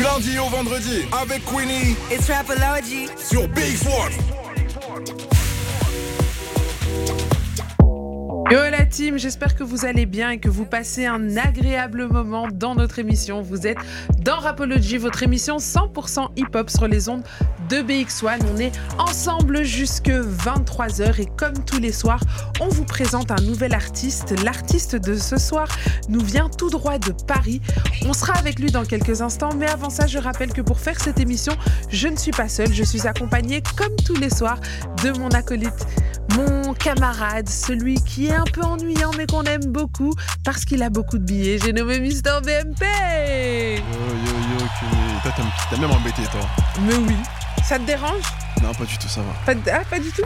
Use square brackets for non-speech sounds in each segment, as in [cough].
Du lundi au vendredi, avec Queenie. It's Rapology. Sur Big One. Yo la team, j'espère que vous allez bien et que vous passez un agréable moment dans notre émission. Vous êtes dans Rapology, votre émission 100% hip-hop sur les ondes de BX1. On est ensemble jusque 23h et comme tous les soirs, on vous présente un nouvel artiste. L'artiste de ce soir nous vient tout droit de Paris. On sera avec lui dans quelques instants, mais avant ça, je rappelle que pour faire cette émission, je ne suis pas seule, je suis accompagnée comme tous les soirs de mon acolyte mon camarade, celui qui est un peu ennuyant mais qu'on aime beaucoup parce qu'il a beaucoup de billets. J'ai nommé Mister BMP. Yo yo yo, que... toi t'as même embêté toi. Mais oui. Ça te dérange? Non, pas du tout, ça va. Pas, ah, pas du tout?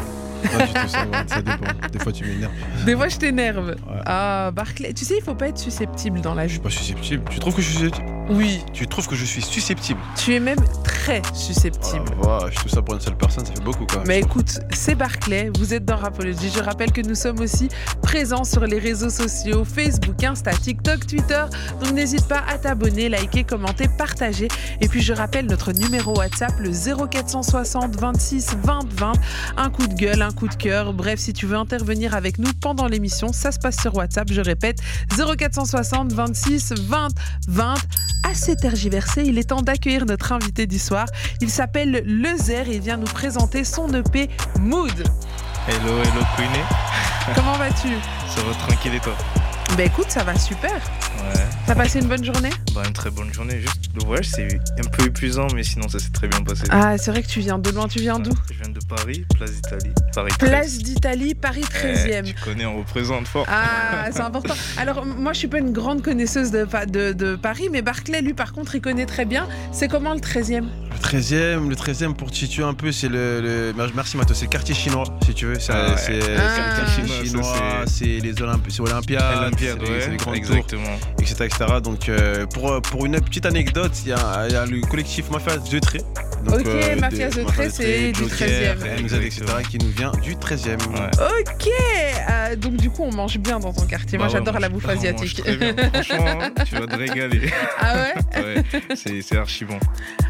Pas du tout, ça va, ça dépend. Des fois tu m'énerves. Des fois je t'énerve. Ah, Barclay, tu sais, il faut pas être susceptible dans la Je suis pas susceptible. Tu trouves que je suis susceptible? Oui. Tu trouves que je suis susceptible Tu es même très susceptible. Oh, vache, tout ça pour une seule personne, ça fait beaucoup quand même. Mais écoute, c'est Barclay, vous êtes dans Rapology. Je rappelle que nous sommes aussi présents sur les réseaux sociaux Facebook, Insta, TikTok, Twitter. Donc n'hésite pas à t'abonner, liker, commenter, partager. Et puis je rappelle notre numéro WhatsApp, le 0460 26 20 20. Un coup de gueule, un coup de cœur. Bref, si tu veux intervenir avec nous pendant l'émission, ça se passe sur WhatsApp. Je répète, 0460 26 20 20. Assez tergiversé, il est temps d'accueillir notre invité du soir. Il s'appelle Lezer et il vient nous présenter son EP Mood. Hello, hello Queenie. Comment vas-tu? Ça va tranquille et toi? Écoute, ça va super. Ouais. T'as passé une bonne journée? Bah une très bonne journée. Juste le voyage c'est un peu épuisant mais sinon ça s'est très bien passé. Ah, c'est vrai que tu viens de loin. Tu viens d'où? Je viens de Paris, place d'Italie. Paris 13. Place d'Italie, Paris Eh, 13e. tu connais, on représente fort. Ah, c'est important. Alors, moi, je suis pas une grande connaisseuse de, Pa- de, de Paris, mais Barclay, lui, par contre, il connaît très bien. C'est comment le 13e Le 13e, le 13e pour te situer un peu, c'est le, le- Merci Mato, c'est le quartier chinois, si tu veux. C'est Ah ouais. c'est- Ah. c'est le quartier Ça, chinois, c'est- c'est les Olympi c'est Olympia, Olympiade, c'est les- tours, exactement. etc. etc. Donc, euh, pour, pour une petite anecdote, il y, a il y a le collectif Mafia de Tré. Donc, Ok, euh, Mafia de- Tré, c'est du Joker, 13e. MZ, etc. qui nous vient du 13e. Ouais. Ok euh, Donc, du coup, on mange bien dans ton quartier. Moi, Bah j'adore la bouffe asiatique. très bien. Franchement, tu vas te régaler. [laughs] ah ouais [laughs] Ouais, c'est c'est archi bon.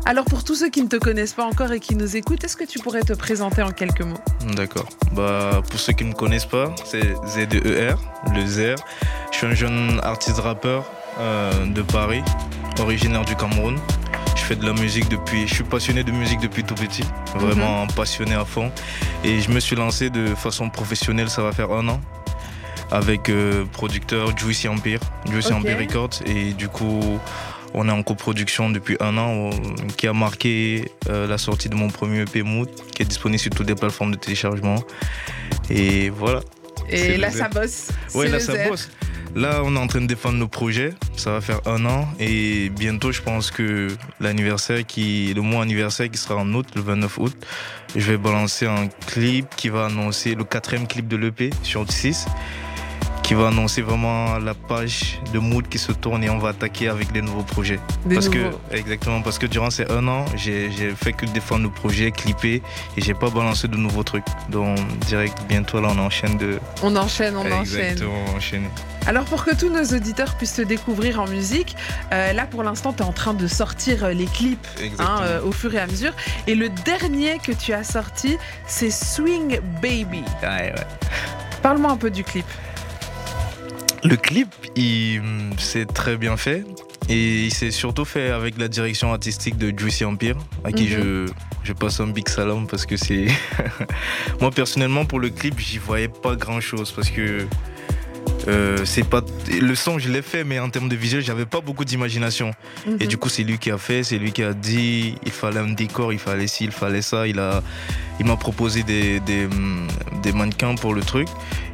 Alors, pour tous ceux qui ne te connaissent pas encore et qui nous écoutent, est-ce que tu pourrais te présenter en quelques mots? D'accord. Bah, pour ceux qui ne me connaissent pas, c'est ZER, le ZER. Je suis un jeune artiste rappeur euh, de Paris, originaire du Cameroun. Je fais de la musique depuis. Je suis passionné de musique depuis tout petit, vraiment passionné à fond. Et je me suis lancé de façon professionnelle, ça va faire un an, avec euh, producteur Juicy Empire, Juicy Ok. Empire Records. Et du coup, on est en coproduction depuis un an, qui a marqué euh, la sortie de mon premier EP Mood, qui est disponible sur toutes les plateformes de téléchargement. Et voilà. Et là, ça bosse. Ouais, là, ça bosse. Là, on est en train de défendre nos projets. Ça va faire un an. Et bientôt, je pense que l'anniversaire, qui, le mois anniversaire qui sera en août, le 29 août, je vais balancer un clip qui va annoncer le quatrième clip de l'EP sur 6 qui va annoncer vraiment la page de mood qui se tourne et on va attaquer avec les nouveaux projets. Des parce nouveaux. que exactement parce que durant ces un an, j'ai fait que défendre nos projets, clipper et j'ai pas balancé de nouveaux trucs. Donc direct bientôt là on enchaîne de On enchaîne, on enchaîne. exactement enchaîner. Alors pour que tous nos auditeurs puissent te découvrir en musique, euh, là pour l'instant tu es en train de sortir euh, les clips hein, euh, au fur et à mesure. Et le dernier que tu as sorti, c'est Swing Baby. Ouais, ouais. Parle-moi un peu du clip. Le clip, il c'est très bien fait et il s'est surtout fait avec la direction artistique de Juicy Empire, à qui Mhm. je, je passe un big salam parce que c'est. [laughs] Moi personnellement, pour le clip, j'y voyais pas grand chose parce que. Euh, c'est pas le son je l'ai fait mais en termes de visuel j'avais pas beaucoup d'imagination et Mhm. du coup c'est lui qui a fait c'est lui qui a dit il fallait un décor il fallait ci il fallait ça il a il m'a proposé des, des, hum, des mannequins pour le truc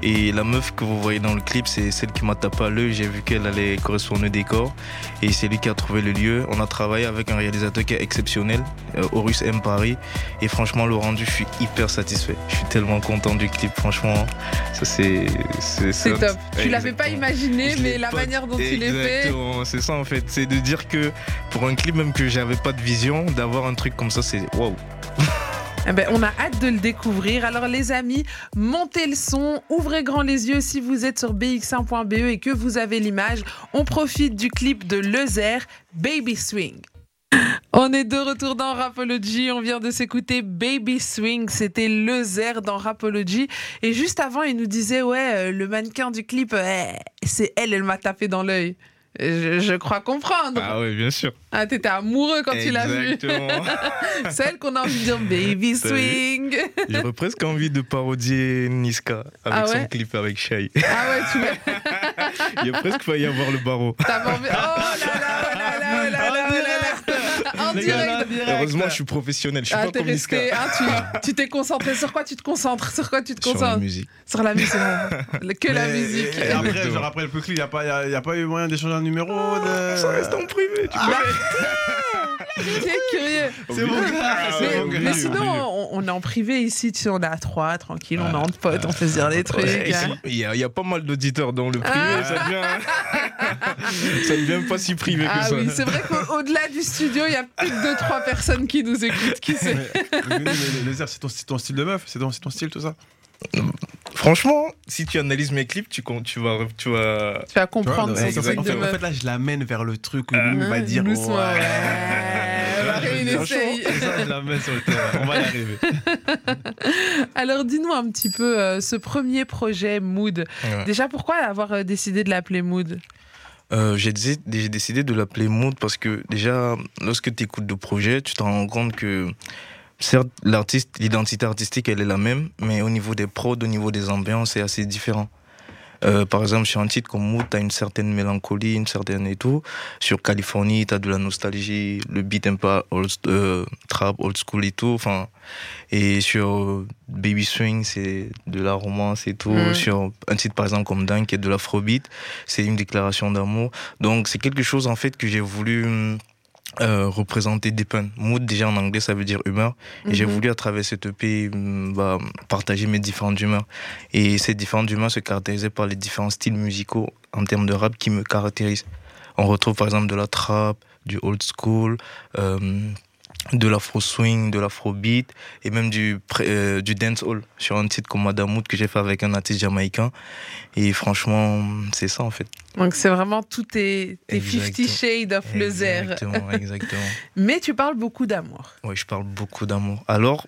et la meuf que vous voyez dans le clip, c'est celle qui m'a tapé à l'œil. J'ai vu qu'elle allait correspondre au décor. Et c'est lui qui a trouvé le lieu. On a travaillé avec un réalisateur qui est exceptionnel, euh, Horus M. Paris. Et franchement, le rendu, je suis hyper satisfait. Je suis tellement content du clip. Franchement, ça c'est. C'est top. Tu l'avais pas Exactement. imaginé, Je mais la pas- manière dont il est fait. Exactement, c'est ça en fait. C'est de dire que pour un clip, même que j'avais pas de vision, d'avoir un truc comme ça, c'est waouh. [laughs] Eh ben, on a hâte de le découvrir. Alors les amis, montez le son, ouvrez grand les yeux si vous êtes sur bx1.be et que vous avez l'image. On profite du clip de Lezer, Baby Swing. On est de retour dans Rapology. On vient de s'écouter Baby Swing. C'était le Zer dans Rapology. Et juste avant, il nous disait Ouais, euh, le mannequin du clip, euh, c'est elle, elle m'a tapé dans l'œil. Je, je crois comprendre. Ah oui, bien sûr. Ah, t'étais amoureux quand tu l'as vu. Exactement. [laughs] Celle qu'on a envie de dire Baby Swing. J'aurais presque envie de parodier Niska avec Ah ouais son clip avec Shai. Ah ouais, tu veux. [laughs] Il a presque failli avoir le barreau. T'as envie. Oh là là, oh là là, oh là là. En direct. Heureusement, je suis professionnel. Je suis Ah, pas comme resté. hein, tu t'es concentré. Sur quoi tu te concentres? Sur quoi tu te Sur la concentres? musique. Sur la musique. [laughs] Que la musique. Et après, genre après le peu il n'y a, pas- y a, y a pas eu moyen d'échanger un numéro de... Ça reste en privé, tu T'es curieux. C'est mon gars, c'est Mais, mais sinon, on, on est en privé ici, tu sais, on est à trois, tranquille, on est entre potes, on fait se dire des trucs. Hein. Il y, a, il y a pas mal d'auditeurs dans le privé, Ah. ça devient. [laughs] ça devient pas si privé que Ah ça. oui, c'est vrai qu'au-delà du studio, il y a peut-être deux, trois personnes qui nous écoutent, qui sait. Zer, c'est ton, style de meuf C'est ton, style, tout ça Franchement, si tu analyses mes clips, tu, tu vas. Tu vas... Tu vas comprendre Ouais, son en, fait, truc en de fait- en meuf. fait, là, je l'amène vers le truc où il va Hein, dire... doucement, ouais. ouais. Essaye. ça, je l'amène sur le terrain. On va y arriver. [laughs] Alors, dis-nous un petit peu euh, ce premier projet Mood. Ouais. Déjà, pourquoi avoir euh, décidé de l'appeler Mood? Euh, j'ai dé- j'ai décidé de l'appeler Mood parce que déjà, lorsque tu écoutes le projet, tu te rends compte que certes, l'identité artistique, elle est la même, mais au niveau des prods, au niveau des ambiances, c'est assez différent. Euh, par exemple, sur un titre comme Mood, tu as une certaine mélancolie, une certaine et tout. Sur Californie, tu as de la nostalgie, le beat un peu old, euh, trap, old school et tout. Enfin, et sur euh, Baby Swing, c'est de la romance et tout. Mm. Sur un titre, par exemple, comme Dunk, qui est de l'afrobeat, c'est une déclaration d'amour. Donc, c'est quelque chose, en fait, que j'ai voulu hum, euh, représenter Deepen. Mood, déjà en anglais, ça veut dire humeur. Et j'ai Mhm. voulu, à travers cette EP, hum, bah, partager mes différentes humeurs. Et ces différentes humeurs se caractérisaient par les différents styles musicaux en termes de rap qui me caractérisent. On retrouve, par exemple, de la trap, du old school, euh, de l'afro swing, de l'afro beat et même du, euh, du dancehall sur un titre comme Madame Mood que j'ai fait avec un artiste jamaïcain. Et franchement, c'est ça en fait. Donc, c'est vraiment tout tes, tes Exactement. 50 Shades of le Zer. Exactement, [laughs] exactement. Mais tu parles beaucoup d'amour. Oui, je parle beaucoup d'amour. Alors,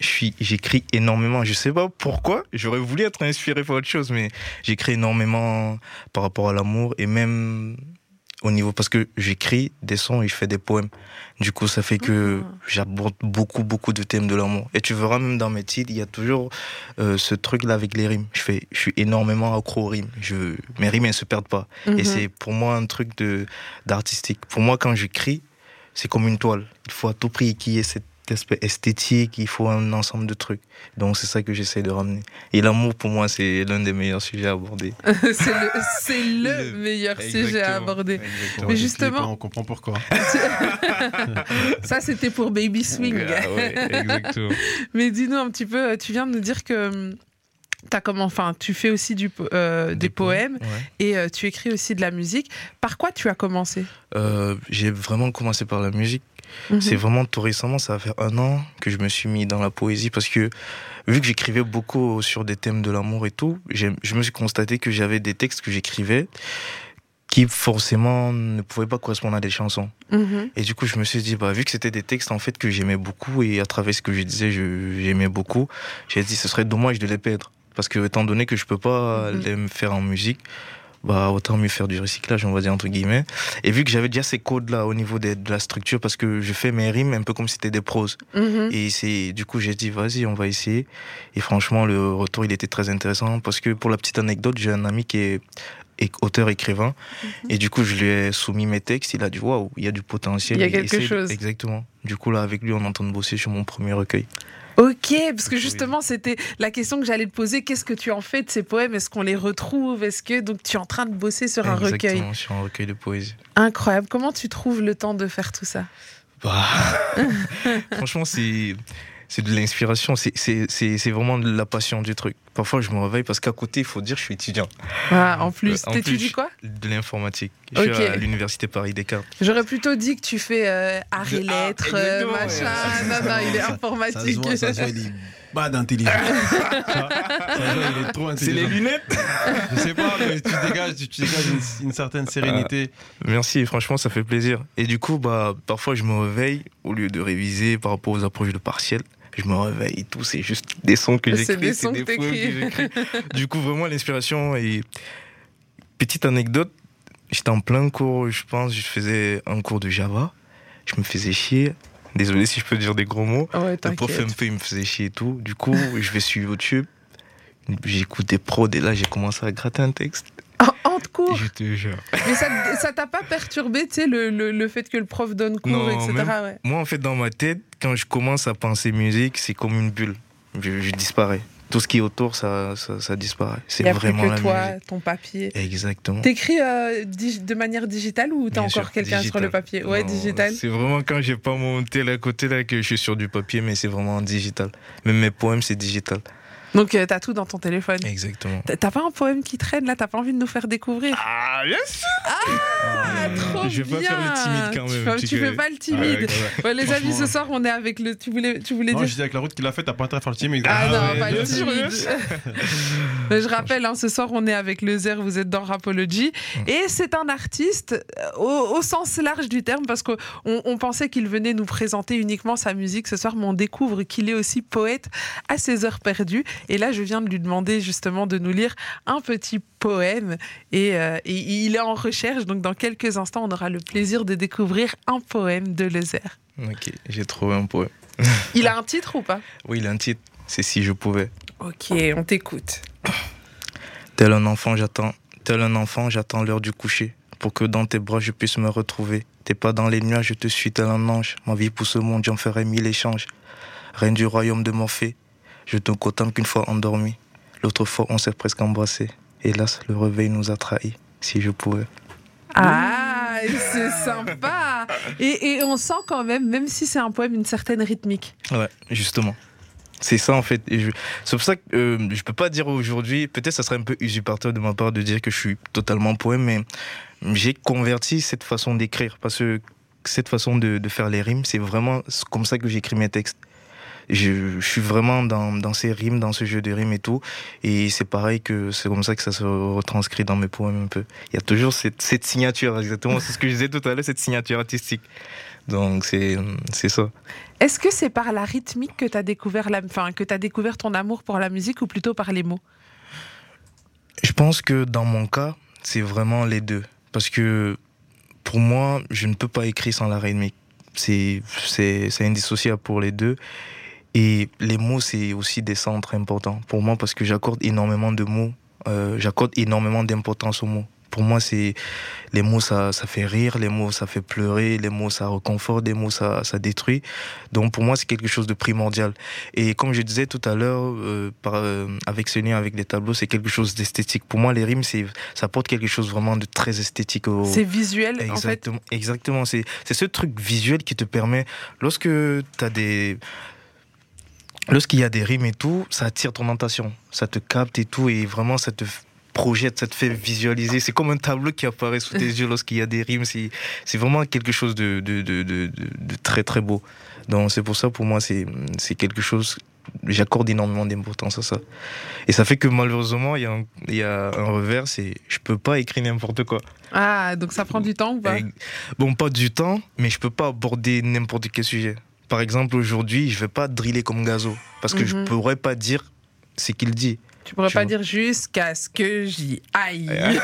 je suis, j'écris énormément. Je sais pas pourquoi. J'aurais voulu être inspiré par autre chose, mais j'écris énormément par rapport à l'amour et même au niveau parce que j'écris des sons et je fais des poèmes. Du coup, ça fait que Ah. j'aborde beaucoup, beaucoup de thèmes de l'amour. Et tu verras même dans mes titres, il y a toujours euh, ce truc-là avec les rimes. Je fais, je suis énormément accro aux rimes. Je, mes rimes, elles se perdent pas. Et Mhm. c'est pour moi un truc de d'artistique. Pour moi, quand j'écris, c'est comme une toile. Il faut à tout prix qu'il y ait cet aspect esthétique, il faut un ensemble de trucs. Donc c'est ça que j'essaie de ramener. Et l'amour, pour moi, c'est l'un des meilleurs sujets à aborder. [laughs] c'est le, c'est le Le- meilleur sujet à aborder. Exactement. Mais justement- On comprend pourquoi. [laughs] Ça, c'était pour Baby Swing. Ah ouais. [laughs] Mais dis-nous un petit peu, tu viens de nous dire que hum, t'as comment, enfin, tu fais aussi du, euh, des, poèmes Ouais. et euh, tu écris aussi de la musique. Par quoi tu as commencé? Euh, j'ai vraiment commencé par la musique. Mhm. C'est vraiment tout récemment, ça va faire un an que je me suis mis dans la poésie parce que vu que j'écrivais beaucoup sur des thèmes de l'amour et tout, je me suis constaté que j'avais des textes que j'écrivais qui forcément ne pouvaient pas correspondre à des chansons. Mhm. Et du coup, je me suis dit, bah, vu que c'était des textes en fait que j'aimais beaucoup et à travers ce que je disais, je- j'aimais beaucoup, j'ai dit, ce serait dommage de les perdre. Parce que étant donné que je peux pas Mhm. les me faire en musique, bah, autant mieux faire du recyclage, on va dire entre guillemets. Et vu que j'avais déjà ces codes-là au niveau de la structure, parce que je fais mes rimes un peu comme si c'était des proses. Mhm. Et c'est, du coup, j'ai dit, vas-y, on va essayer. Et franchement, le retour, il était très intéressant parce que pour la petite anecdote, j'ai un ami qui est é- auteur-écrivain. Mhm. Et du coup, je lui ai soumis mes textes. Il a dit, waouh, il y a du potentiel. Il y a quelque chose. Exactement. Du coup, là, avec lui, on est en train de bosser sur mon premier recueil. Ok, parce que justement, c'était la question que j'allais te poser. Qu'est-ce que tu en fais de ces poèmes? Est-ce qu'on les retrouve? Est-ce que donc tu es en train de bosser sur un recueil? Exactement, sur un recueil de poésie. Incroyable. Comment tu trouves le temps de faire tout ça? Bah, [laughs] franchement, c'est. C'est de l'inspiration, c'est- c'est c'est- c'est vraiment de la passion du truc. Parfois, je me réveille parce qu'à côté, il faut dire, je suis étudiant Ah, En plus, Euh, t'étudies quoi? de l'informatique. Je suis Ok. à l'université Paris Descartes. J'aurais plutôt dit que tu fais euh, arts et ah, lettres, euh, ouais. machin. Ça, non, non, il est ça- Ça se informatique. voit, ça pas d'intelligence. [laughs] Ça, ça, est trop C'est les lunettes Je sais pas, mais tu dégages, tu, tu dégages une, une certaine sérénité. Merci, franchement, ça fait plaisir. Et du coup, bah, parfois, je me réveille, au lieu de réviser par rapport aux approches de partiel, je me réveille et tout, c'est juste des sons que C'est j'écris. des sons que poèmes j'écris. Du coup, vraiment, l'inspiration et... Petite anecdote, j'étais en plein cours, je pense, je faisais un cours de Java, je me faisais chier. Désolé si je peux dire des gros mots. Ouais, Le prof un peu, il me faisait chier et tout. Du coup, je vais sur YouTube, j'écoute des prods et là, j'ai commencé à gratter un texte. En, cours. Je te jure. Mais ça t'a pas perturbé, tu sais, le, le, le fait que le prof donne cours, Non, etc. même- ouais. Moi, en fait, dans ma tête, quand je commence à penser musique, c'est comme une bulle. Je, je disparais. Tout ce qui est autour, ça, ça, ça disparaît. C'est a plus vraiment que la toi, musique. ton papier. Exactement. T'écris euh, de manière digitale ou t'as encore quelqu'un sur digital. le papier? Ouais, Non, digital. C'est vraiment quand j'ai pas mon tel à côté là que je suis sur du papier, mais c'est vraiment digital. Même mes poèmes, c'est digital. Donc euh, t'as tout dans ton téléphone. Exactement. T'as- pas un poème qui traîne là? T'as pas envie de nous faire découvrir? Ah, bien sûr Ah, trop Je vais pas bien faire le timide quand Tu même, fais, tu tu fais pas le timide. Ouais, les amis, ce soir, on est avec le. Tu voulais, tu voulais Non, dire? je dis avec la route qu'il a faite, t'as pas intérêt à faire le mais- Ah, non, ouais, pas le timide. [laughs] Mais je rappelle, hein, ce soir, on est avec le Zer, vous êtes dans Rapology. Et c'est un artiste euh, au, au sens large du terme, parce qu'on on pensait qu'il venait nous présenter uniquement sa musique ce soir, mais on découvre qu'il est aussi poète à ses heures perdues. Et là, je viens de lui demander justement de nous lire un petit poème. Et, euh, et il est en recherche, donc dans quelques instants, on aura le plaisir de découvrir un poème de Le Zer. Ok, j'ai trouvé un poème. [laughs] Il a un titre ou pas? Oui, il a un titre. C'est Si je pouvais. Ok, on t'écoute. [coughs] Tel un enfant, j'attends. Tel un enfant, j'attends l'heure du coucher. Pour que dans tes bras, je puisse me retrouver. T'es pas dans les nuages, je te suis tel un ange. Ma vie pour ce monde, j'en ferai mille échanges. Reine du royaume de Morphée, je te contemple qu'une fois endormi. L'autre fois, on s'est presque embrassé. Hélas, le réveil nous a trahis. Si je pouvais. Ah, c'est sympa. Et, et on sent quand même, même si c'est un poème, une certaine rythmique. Ouais, justement. C'est ça en fait. C'est pour ça que euh, je peux pas dire aujourd'hui, peut-être ça serait un peu usurpateur de ma part de dire que je suis totalement poème, mais j'ai converti cette façon d'écrire parce que cette façon de, de faire les rimes, c'est vraiment comme ça que j'écris mes textes. Je, je suis vraiment dans, dans ces rimes, dans ce jeu de rimes et tout. Et c'est pareil que c'est comme ça que ça se retranscrit dans mes poèmes un peu. Il y a toujours cette, cette signature, exactement. C'est ce que je disais tout à l'heure, cette signature artistique. Donc c'est c'est ça. Est-ce que c'est par la rythmique que tu as découvert la, que découvert ton amour pour la musique ou plutôt par les mots? Je pense que dans mon cas, c'est vraiment les deux. Parce que pour moi, je ne peux pas écrire sans la rythmique. C'est c'est- c'est indissociable pour les deux. Et les mots, c'est aussi des centres importants pour moi parce que j'accorde énormément de mots. euh, j'accorde énormément d'importance aux mots. Pour moi, c'est les mots, ça, ça fait rire, les mots, ça fait pleurer, les mots, ça reconforte, les mots, ça, ça détruit. Donc pour moi, c'est quelque chose de primordial. Et comme je disais tout à l'heure, euh, euh, avec ce lien avec les tableaux, c'est quelque chose d'esthétique. Pour moi, les rimes, c'est, ça apporte quelque chose vraiment de très esthétique au, C'est visuel, en fait. Exactement, exactement. C'est, c'est ce truc visuel qui te permet, lorsque tu as des. Lorsqu'il y a des rimes et tout, ça attire ton attention. Ça te capte et tout, et vraiment, ça te projette, ça te fait visualiser. C'est comme un tableau qui apparaît sous tes yeux lorsqu'il y a des rimes. C'est, vraiment quelque chose de, de, de, de, de- de très, très beau. Donc, c'est pour ça, pour moi, c'est, quelque chose. J'accorde énormément d'importance à ça. Et ça fait que malheureusement, il y a un, il y a un revers, c'est je peux pas écrire n'importe quoi. Ah, donc ça prend du temps ou pas? Bon, pas du temps, mais je peux pas aborder n'importe quel sujet. Par exemple, aujourd'hui, je vais pas driller comme Gazo. Parce que je Mhm. pourrais pas dire ce qu'il dit. Tu pourrais tu pas vois. dire jusqu'à ce que j'y aille. [laughs]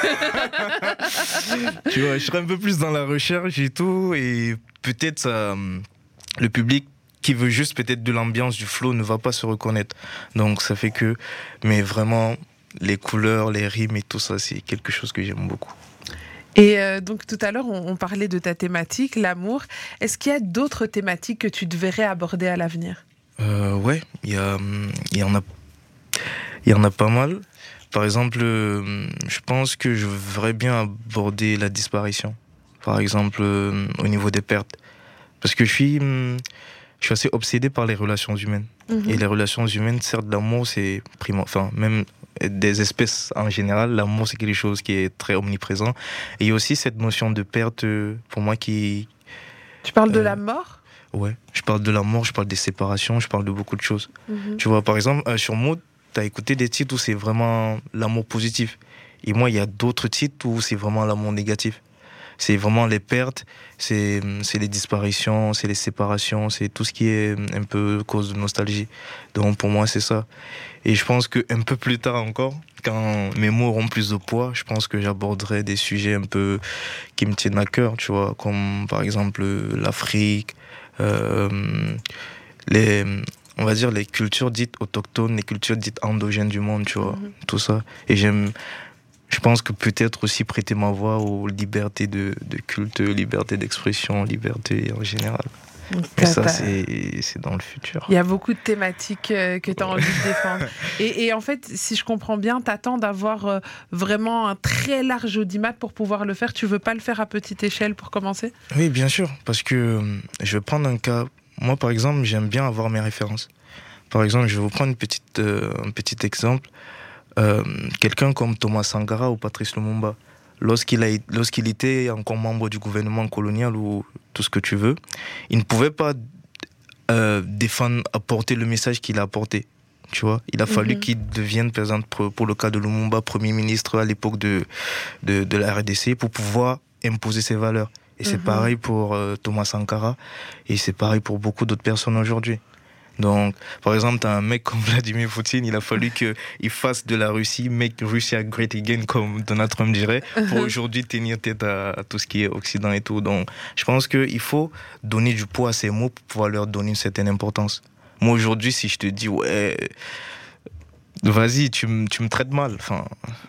tu vois, je serais un peu plus dans la recherche et tout. Et peut-être hum, le public qui veut juste peut-être de l'ambiance, du flow, ne va pas se reconnaître. Donc ça fait que. Mais vraiment, les couleurs, les rimes et tout ça, c'est quelque chose que j'aime beaucoup. Et euh, donc tout à l'heure, on, on parlait de ta thématique, l'amour. Est-ce qu'il y a d'autres thématiques que tu devrais aborder à l'avenir? Euh, ouais, il y, en a, il y en a pas mal. Par exemple, euh, je pense que je voudrais bien aborder la disparition. Par exemple, euh, au niveau des pertes, parce que je suis, hum, je suis assez obsédé par les relations humaines. Mhm. Et les relations humaines, certes, l'amour, c'est primo, enfin même des espèces en général, l'amour c'est quelque chose qui est très omniprésent. Et il y a aussi cette notion de perte, pour moi qui, Tu parles de Euh, la mort? Ouais, je parle de la mort, je parle des séparations, je parle de beaucoup de choses. Mhm. Tu vois, par exemple, euh, sur Maud, tu as écouté des titres où c'est vraiment l'amour positif. Et moi, il y a d'autres titres où c'est vraiment l'amour négatif. C'est vraiment les pertes, c'est les disparitions, c'est les séparations, c'est tout ce qui est un peu cause de nostalgie. Donc pour moi, c'est ça. Et je pense qu'un peu plus tard encore, quand mes mots auront plus de poids, je pense que j'aborderai des sujets un peu qui me tiennent à cœur, tu vois, comme par exemple l'Afrique, euh, les, on va dire les cultures dites autochtones, les cultures dites endogènes du monde, tu vois, Mhm. tout ça. Et j'aime, je pense que peut-être aussi prêter ma voix aux libertés de, de culte, liberté d'expression, liberté en général. Mais ça, c'est dans le futur. Il y a beaucoup de thématiques euh, que tu as envie de défendre. [laughs] Et, et en fait, si je comprends bien, tu attends d'avoir euh, vraiment un très large audimat pour pouvoir le faire. Tu veux pas le faire à petite échelle pour commencer? Oui, bien sûr, parce que euh, je vais prendre un cas. Moi, par exemple, j'aime bien avoir mes références. Par exemple, je vais vous prendre une petite, un petit exemple. Euh, Quelqu'un comme Thomas Sankara ou Patrice Lumumba, lorsqu'il a- lorsqu'il était encore membre du gouvernement colonial ou tout ce que tu veux, il ne pouvait pas euh, défendre, apporter le message qu'il a apporté. Tu vois, il a fallu Mhm. qu'il devienne, par exemple, pour, pour le cas de Lumumba, Premier ministre à l'époque de, de, de la RDC, pour pouvoir imposer ses valeurs. Et c'est Mhm. pareil pour euh, Thomas Sankara, et c'est pareil pour beaucoup d'autres personnes aujourd'hui. Donc, par exemple, t'as un mec comme Vladimir Poutine, il a fallu qu'il fasse de la Russie, make Russia great again, comme Donald Trump dirait, pour [laughs] aujourd'hui tenir tête à, à tout ce qui est Occident et tout. Donc, je pense qu'il faut donner du poids à ces mots pour pouvoir leur donner une certaine importance. Moi, aujourd'hui, si je te dis, ouais, vas-y, tu, me- tu me traites mal, enfin,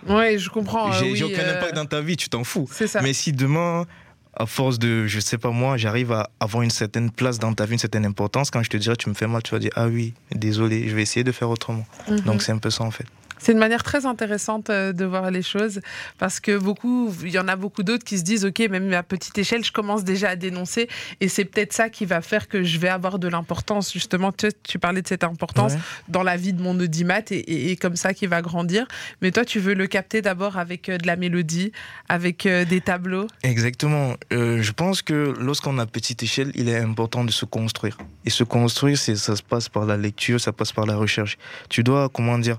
Ouais, je comprends. euh, j'ai oui, j'ai aucun euh, impact dans ta vie, tu t'en fous. C'est ça. Mais si demain, à force de, je sais pas moi, j'arrive à avoir une certaine place dans ta vie, une certaine importance, quand je te dirai tu me fais mal, tu vas dire ah oui, désolé, je vais essayer de faire autrement. Mhm. Donc c'est un peu ça en fait. C'est une manière très intéressante euh, de voir les choses parce que beaucoup, il y en a beaucoup d'autres qui se disent ok, même à petite échelle, je commence déjà à dénoncer et c'est peut-être ça qui va faire que je vais avoir de l'importance. Justement, tu, tu parlais de cette importance Ouais. dans la vie de mon audimat et, et- et comme ça qui va grandir. Mais toi, tu veux le capter d'abord avec euh, de la mélodie, avec euh, des tableaux? Exactement. Euh, je pense que lorsqu'on a petite échelle, il est important de se construire. Et se construire, ça se passe par la lecture, ça passe par la recherche. Tu dois, comment dire,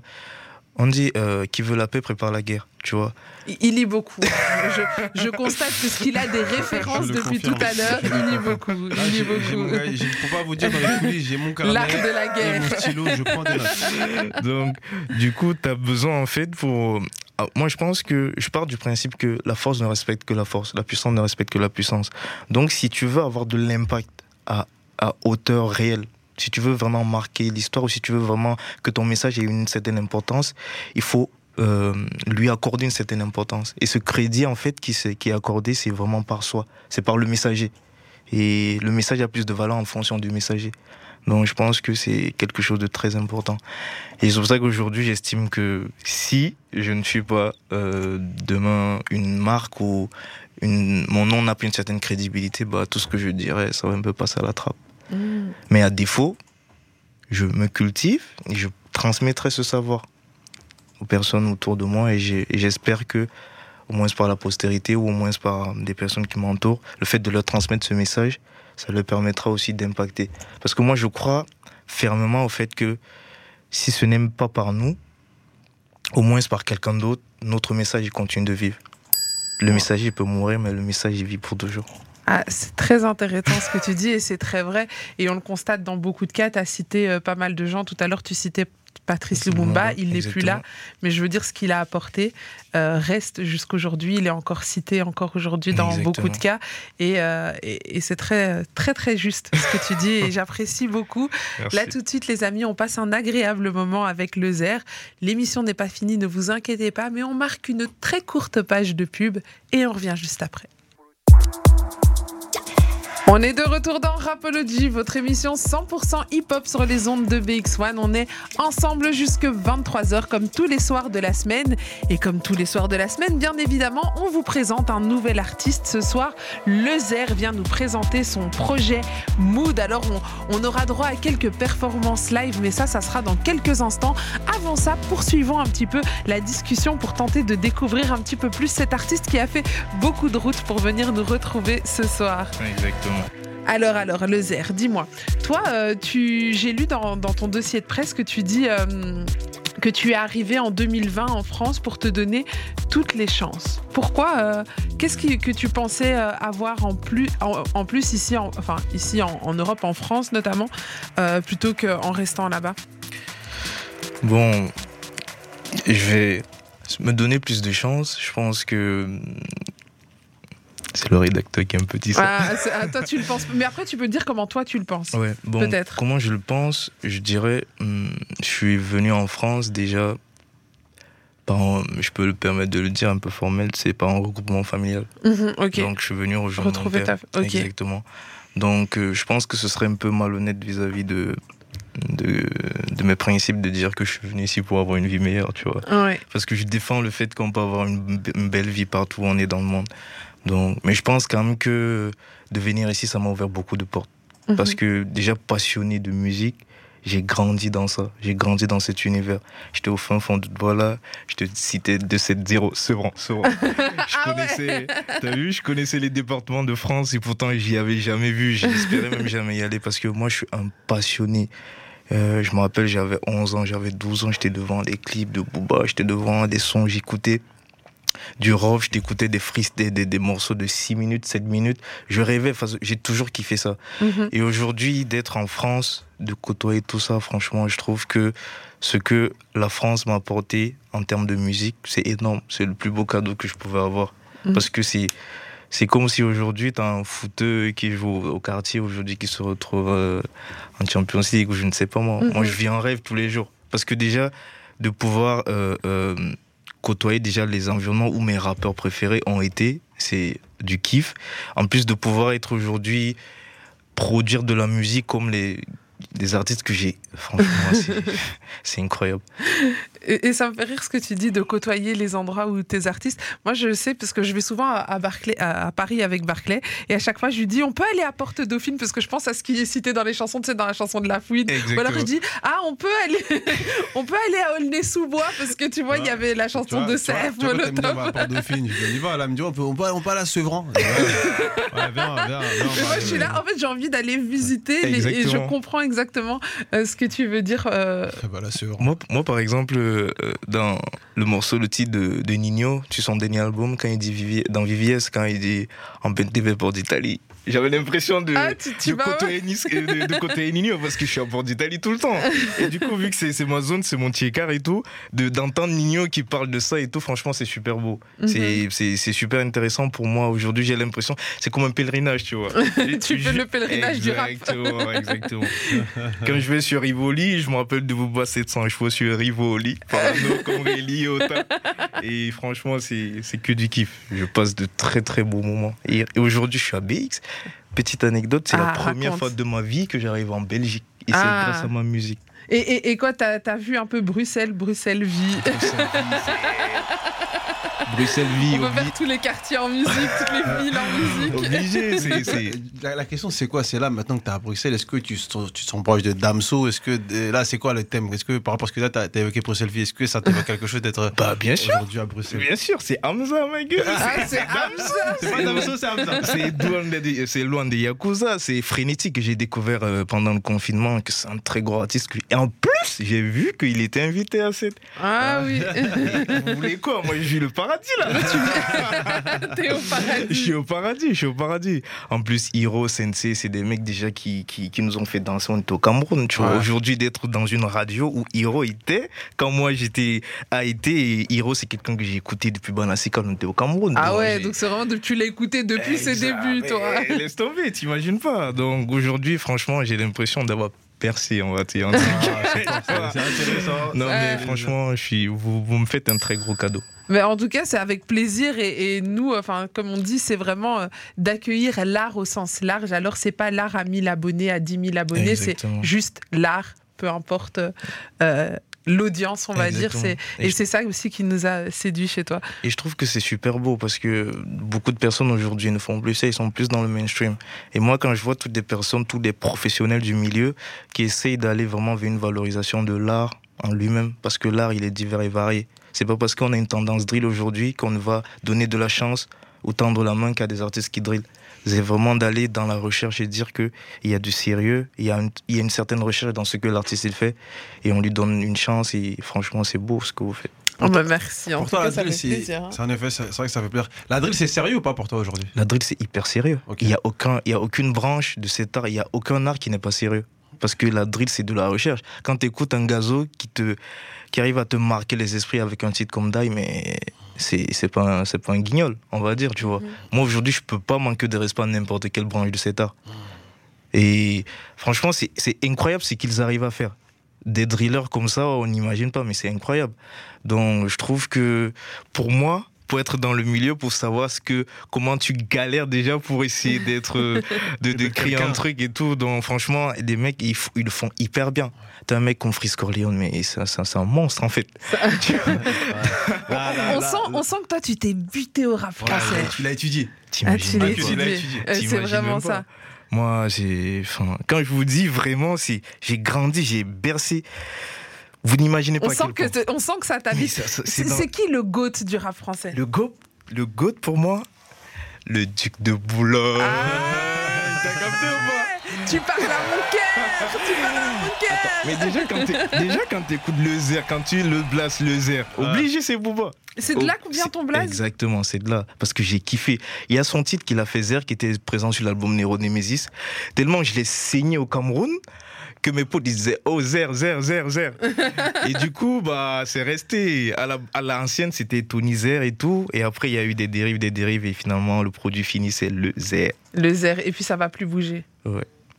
on dit euh, qui veut la paix prépare la guerre, tu vois. Il, lit beaucoup. je, je constate que ce qu'il a des références Je depuis confirme. tout à l'heure, il lit beaucoup. Ah, Il lit j'ai mon beaucoup. gars- j'ai- Pour pas vous dire dans les coulisses, j'ai mon carnet L'art de la et guerre. mon stylo, je prends des notes. [laughs] Donc, du coup, tu as besoin, en fait, pour. Ah, Moi, je pense que je pars du principe que la force ne respecte que la force, la puissance ne respecte que la puissance. Donc, si tu veux avoir de l'impact à, à hauteur réelle, si tu veux vraiment marquer l'histoire ou si tu veux vraiment que ton message ait une certaine importance, il faut euh, lui accorder une certaine importance. Et ce crédit, en fait, qui, est accordé, c'est vraiment par soi, c'est par le messager. Et le message a plus de valeur en fonction du messager. Donc, je pense que c'est quelque chose de très important. Et c'est pour ça qu'aujourd'hui, j'estime que si je ne suis pas euh, demain une marque ou mon nom n'a plus une certaine crédibilité, bah, tout ce que je dirais, ça va un peu passer à la trappe. Mm. Mais à défaut, je me cultive et je transmettrai ce savoir aux personnes autour de moi et j'espère que, au moins par la postérité ou au moins par des personnes qui m'entourent, le fait de leur transmettre ce message, ça leur permettra aussi d'impacter. Parce que moi, je crois fermement au fait que si ce n'est pas par nous, au moins par quelqu'un d'autre, notre message continue de vivre. Le messager il peut mourir, mais le message il vit pour toujours. Ah, c'est très intéressant ce que tu dis et c'est très vrai. Et on le constate dans beaucoup de cas. Tu as cité euh, pas mal de gens. Tout à l'heure, tu citais Patrice Lumumba. Il n'est plus là. Mais je veux dire, ce qu'il a apporté euh, reste jusqu'aujourd'hui. Il est encore cité encore aujourd'hui dans Exactement. beaucoup de cas. Et, euh, et, et c'est très, très, très juste ce que tu dis. Et [laughs] j'apprécie beaucoup. Merci. Là, tout de suite, les amis, on passe un agréable moment avec le ZER. L'émission n'est pas finie, ne vous inquiétez pas, mais on marque une très courte page de pub et on revient juste après. On est de retour dans Rapology, votre émission 100% hip-hop sur les ondes de BX1. On est ensemble jusque 23h comme tous les soirs de la semaine. Et comme tous les soirs de la semaine, bien évidemment, on vous présente un nouvel artiste ce soir. Le Zer vient nous présenter son projet Mood. Alors on, on aura droit à quelques performances live, mais ça, ça sera dans quelques instants. Avant ça, poursuivons un petit peu la discussion pour tenter de découvrir un petit peu plus cet artiste qui a fait beaucoup de route pour venir nous retrouver ce soir. Exactement. Alors, alors, le dis-moi. Toi, euh, tu, j'ai lu dans, ton dossier de presse que tu dis euh, que tu es arrivé en 2020 en France pour te donner toutes les chances. Pourquoi euh, Qu'est-ce que tu pensais avoir en plus, en, plus ici, en, enfin ici en, en Europe, en France notamment, plutôt qu'en restant là-bas? Bon, je vais me donner plus de chance. Je pense que c'est le rédacteur qui a un peu dit ça. Ah, ah, Toi, tu le penses. Mais après, tu peux dire comment toi tu le penses. Ouais, bon, Peut-être. comment je le pense Je dirais, hum, je suis venu en France déjà, par je peux le permettre de le dire un peu formel, c'est par un regroupement familial. Mhm. Donc je suis venu rejoindre Retrouver mon père. ta- ok. Exactement. Donc euh, je pense que ce serait un peu malhonnête vis-à-vis de, de, de mes principes de dire que je suis venu ici pour avoir une vie meilleure, tu vois. Ouais. Parce que je défends le fait qu'on peut avoir une, une belle vie partout où on est dans le monde. Donc, mais je pense quand même que de venir ici, ça m'a ouvert beaucoup de portes. Mhm. Parce que déjà passionné de musique, j'ai grandi dans ça. J'ai grandi dans cet univers. J'étais au fin fond de voilà. Je te citais de cette zéro. Sevran, Sevran. [laughs] Je Ah connaissais, t'as vu, je connaissais les départements de France et pourtant j'y avais jamais vu. J'espérais même jamais y aller parce que moi je suis un passionné. Euh, je me rappelle, j'avais 11 ans, j'avais 12 ans, j'étais devant les clips de Booba, j'étais devant des sons, j'écoutais du rock, j'écoutais des des, des, des morceaux de 6 minutes, 7 minutes. Je rêvais, j'ai toujours kiffé ça. Mhm. Et aujourd'hui, d'être en France, de côtoyer tout ça, franchement, je trouve que ce que la France m'a apporté en termes de musique, c'est énorme. C'est le plus beau cadeau que je pouvais avoir. Mhm. Parce que c'est. C'est comme si aujourd'hui, tu as un footeux qui joue au quartier, aujourd'hui qui se retrouve euh, en Champions League ou je ne sais pas moi. Mhm. Moi, je vis en rêve tous les jours. Parce que déjà, de pouvoir euh, euh, côtoyer déjà les environnements où mes rappeurs préférés ont été, c'est du kiff. En plus de pouvoir être aujourd'hui, produire de la musique comme les, les artistes que j'ai. Franchement, [laughs] c'est- incroyable. Et, et ça me fait rire ce que tu dis de côtoyer les endroits où tes artistes. Moi, je sais parce que je vais souvent à, à Barclay, à, à Paris avec Barclay, et à chaque fois, je lui dis on peut aller à Porte Dauphine parce que je pense à ce qui est cité dans les chansons, tu sais, dans la chanson de La Fouine. Ou alors je dis ah on peut aller, [laughs] on peut aller à Aulnay-sous-Bois parce que tu vois il y avait la chanson vois, de Sèvres, tu vois, Molotov. à Port-Dauphine, je dis, on y va. Là, me dit, on peut, on peut, on peut aller à Sevran. [laughs] Ouais, ouais, viens, viens, viens. on Mais moi, je suis là. En fait, j'ai envie d'aller visiter les- et je comprends exactement euh, ce que tu veux dire. euh, Voilà, Sevran. Moi, moi, par exemple, euh, dans le morceau, le titre de, de Nino, sur son dernier album, quand il dit Vivi- dans VVS, quand il dit en PNTV Port d'Italie, j'avais l'impression de, Ah, tu, tu de, côtoyer Nice- de, de côtoyer Nino parce que je suis à Port d'Italie tout le temps. Et du coup, vu que c'est ma zone, c'est mon tiers et tout, de- d'entendre Nino qui parle de ça et tout, franchement, c'est super beau. Mhm. C'est- super intéressant pour moi. Aujourd'hui, j'ai l'impression, c'est comme un pèlerinage, tu vois. [laughs] Tu fais le pèlerinage du rap. Exactement, exactement. [laughs] [laughs] Quand je vais sur Rivoli, je me rappelle de Booba 700, je suis sur Rivoli, Parano, [laughs] Ota. Et franchement, c'est c'est que du kiff. Je passe de très très beaux moments. Et, et aujourd'hui, je suis à BX. Petite anecdote, c'est Ah, la première raconte. fois de ma vie que j'arrive en Belgique. Et c'est Ah. grâce à ma musique. Et, et, et quoi, t'as as vu un peu Bruxelles, Bruxelles vie. [laughs] Bruxelles vie, On obli- faire tous les quartiers en musique, toutes les villes en musique. [laughs] obligé. La, la question, c'est quoi? C'est là, maintenant que tu es à Bruxelles, est-ce que tu, tu te sens proche de Damso? Est-ce que euh, là, c'est quoi le thème? Est-ce que par rapport à ce que là, tu as, évoqué Bruxelles Vie, est-ce que ça t'évoque quelque chose d'être [laughs] Bah, bien sûr. aujourd'hui à Bruxelles? Bien sûr, c'est Hamza, ma gueule. Ah, c'est Hamza C'est pas Damso, c'est Hamza. [laughs] C'est loin des, c'est loin des Yakuza, c'est frénétique que j'ai découvert euh, pendant le confinement, que c'est un très gros artiste. Et en plus, j'ai vu qu'il était invité à cette. Ah oui, [laughs] Vous voulez quoi? Moi, je vis le paradis là. [laughs] t'es au Je paradis. suis au paradis, je suis au paradis. En plus, Hiro, Sensei, c'est des mecs déjà qui, qui, qui nous ont fait danser. On était au Cameroun, tu vois. Ouais. Aujourd'hui, d'être dans une radio où Hiro était, quand moi j'étais a été, Hiro, c'est quelqu'un que j'ai écouté depuis Banassi quand on était au Cameroun. Ah Donc, ouais, donc c'est vraiment, de- tu l'as écouté depuis ses débuts, toi. Mais Laisse tomber, t'imagines pas. Donc aujourd'hui, franchement, j'ai l'impression d'avoir percé, on va dire. Ah, c'est [laughs] intéressant. Non, mais franchement, je suis, vous, vous me faites un très gros cadeau. Mais en tout cas, c'est avec plaisir et, et nous, enfin, comme on dit, c'est vraiment euh, d'accueillir l'art au sens large. Alors, c'est pas l'art à 1000 abonnés, à 10 000 abonnés, c'est juste l'art, peu importe euh, l'audience, on va Exactement. dire. C'est, Et et je- c'est ça aussi qui nous a séduit chez toi. Et je trouve que c'est super beau parce que beaucoup de personnes aujourd'hui ne font plus ça, ils sont plus dans le mainstream. Et moi, quand je vois toutes des personnes, tous des professionnels du milieu qui essayent d'aller vraiment vers une valorisation de l'art en lui-même, parce que l'art, il est divers et varié. C'est pas parce qu'on a une tendance drill aujourd'hui qu'on va donner de la chance ou tendre la main qu'à des artistes qui drillent. C'est vraiment d'aller dans la recherche et dire qu'il y a du sérieux, il y a, une, il y a une certaine recherche dans ce que l'artiste il fait, et on lui donne une chance, et franchement, c'est beau ce que vous faites. Oh bah merci. En Pour tout toi, cas, la ça drill, fait c'est plaisir. hein. c'est en effet, c'est vrai que ça fait plaisir. La drill, c'est sérieux ou pas pour toi aujourd'hui? La drill, c'est hyper sérieux. Il n'y a, aucun, il y a aucune branche de cet art, il n'y a aucun art qui n'est pas sérieux. Parce que la drill, c'est de la recherche. Quand tu écoutes un gazo qui, te, qui arrive à te marquer les esprits avec un titre comme Die, mais c'est c'est pas, un- c'est pas un guignol, on va dire, tu vois. Mhm. Moi, aujourd'hui, je peux pas manquer de respect à n'importe quelle branche de cet art. Et franchement, c'est c'est incroyable ce qu'ils arrivent à faire. Des drillers comme ça, on n'imagine pas, mais c'est incroyable. Donc, je trouve que pour moi, pour être dans le milieu, pour savoir ce que, comment tu galères déjà pour essayer d'être, euh, de, [laughs] de créer un truc et tout. Donc, franchement, les mecs, ils, le font hyper bien. T'as un mec comme Frisk Corleone, mais c'est un monstre en fait. [laughs] On sent, on sent que toi, tu t'es buté au rap Ouais, français. tu l'as étudié. Ah, T'imagines tu l'as étudié. étudié. Euh, C'est vraiment ça. Moi, j'ai, quand je vous dis vraiment, c'est, j'ai grandi, j'ai bercé. Vous n'imaginez pas On sent, que te- on sent que ça t'habite. C'est dans- qui le GOAT du rap français? Le GOAT, le GOAT pour moi, le duc de Boulogne. Ah, [laughs] Tu parles à mon cœur Tu parles à mon cœur Mais [laughs] déjà quand t'écoutes le Zer, quand tu le blases le Zer, obligé c'est Booba. C'est de là qu'on vient ton blaze? Exactement, c'est de là. Parce que j'ai kiffé. Il y a son titre qu'il a fait Zer qui était présent sur l'album Nero Nemesis. Tellement je l'ai saigné au Cameroun que mes potes ils disaient Oh Zer, Zer, Zer, Zer. [laughs] et du coup, bah, c'est resté. À la- à l'ancienne, c'était Tony Zer et tout. Et après, il y a eu des dérives, des dérives. Et finalement, le produit fini, c'est le Zer. Le zer, et puis ça va plus bouger.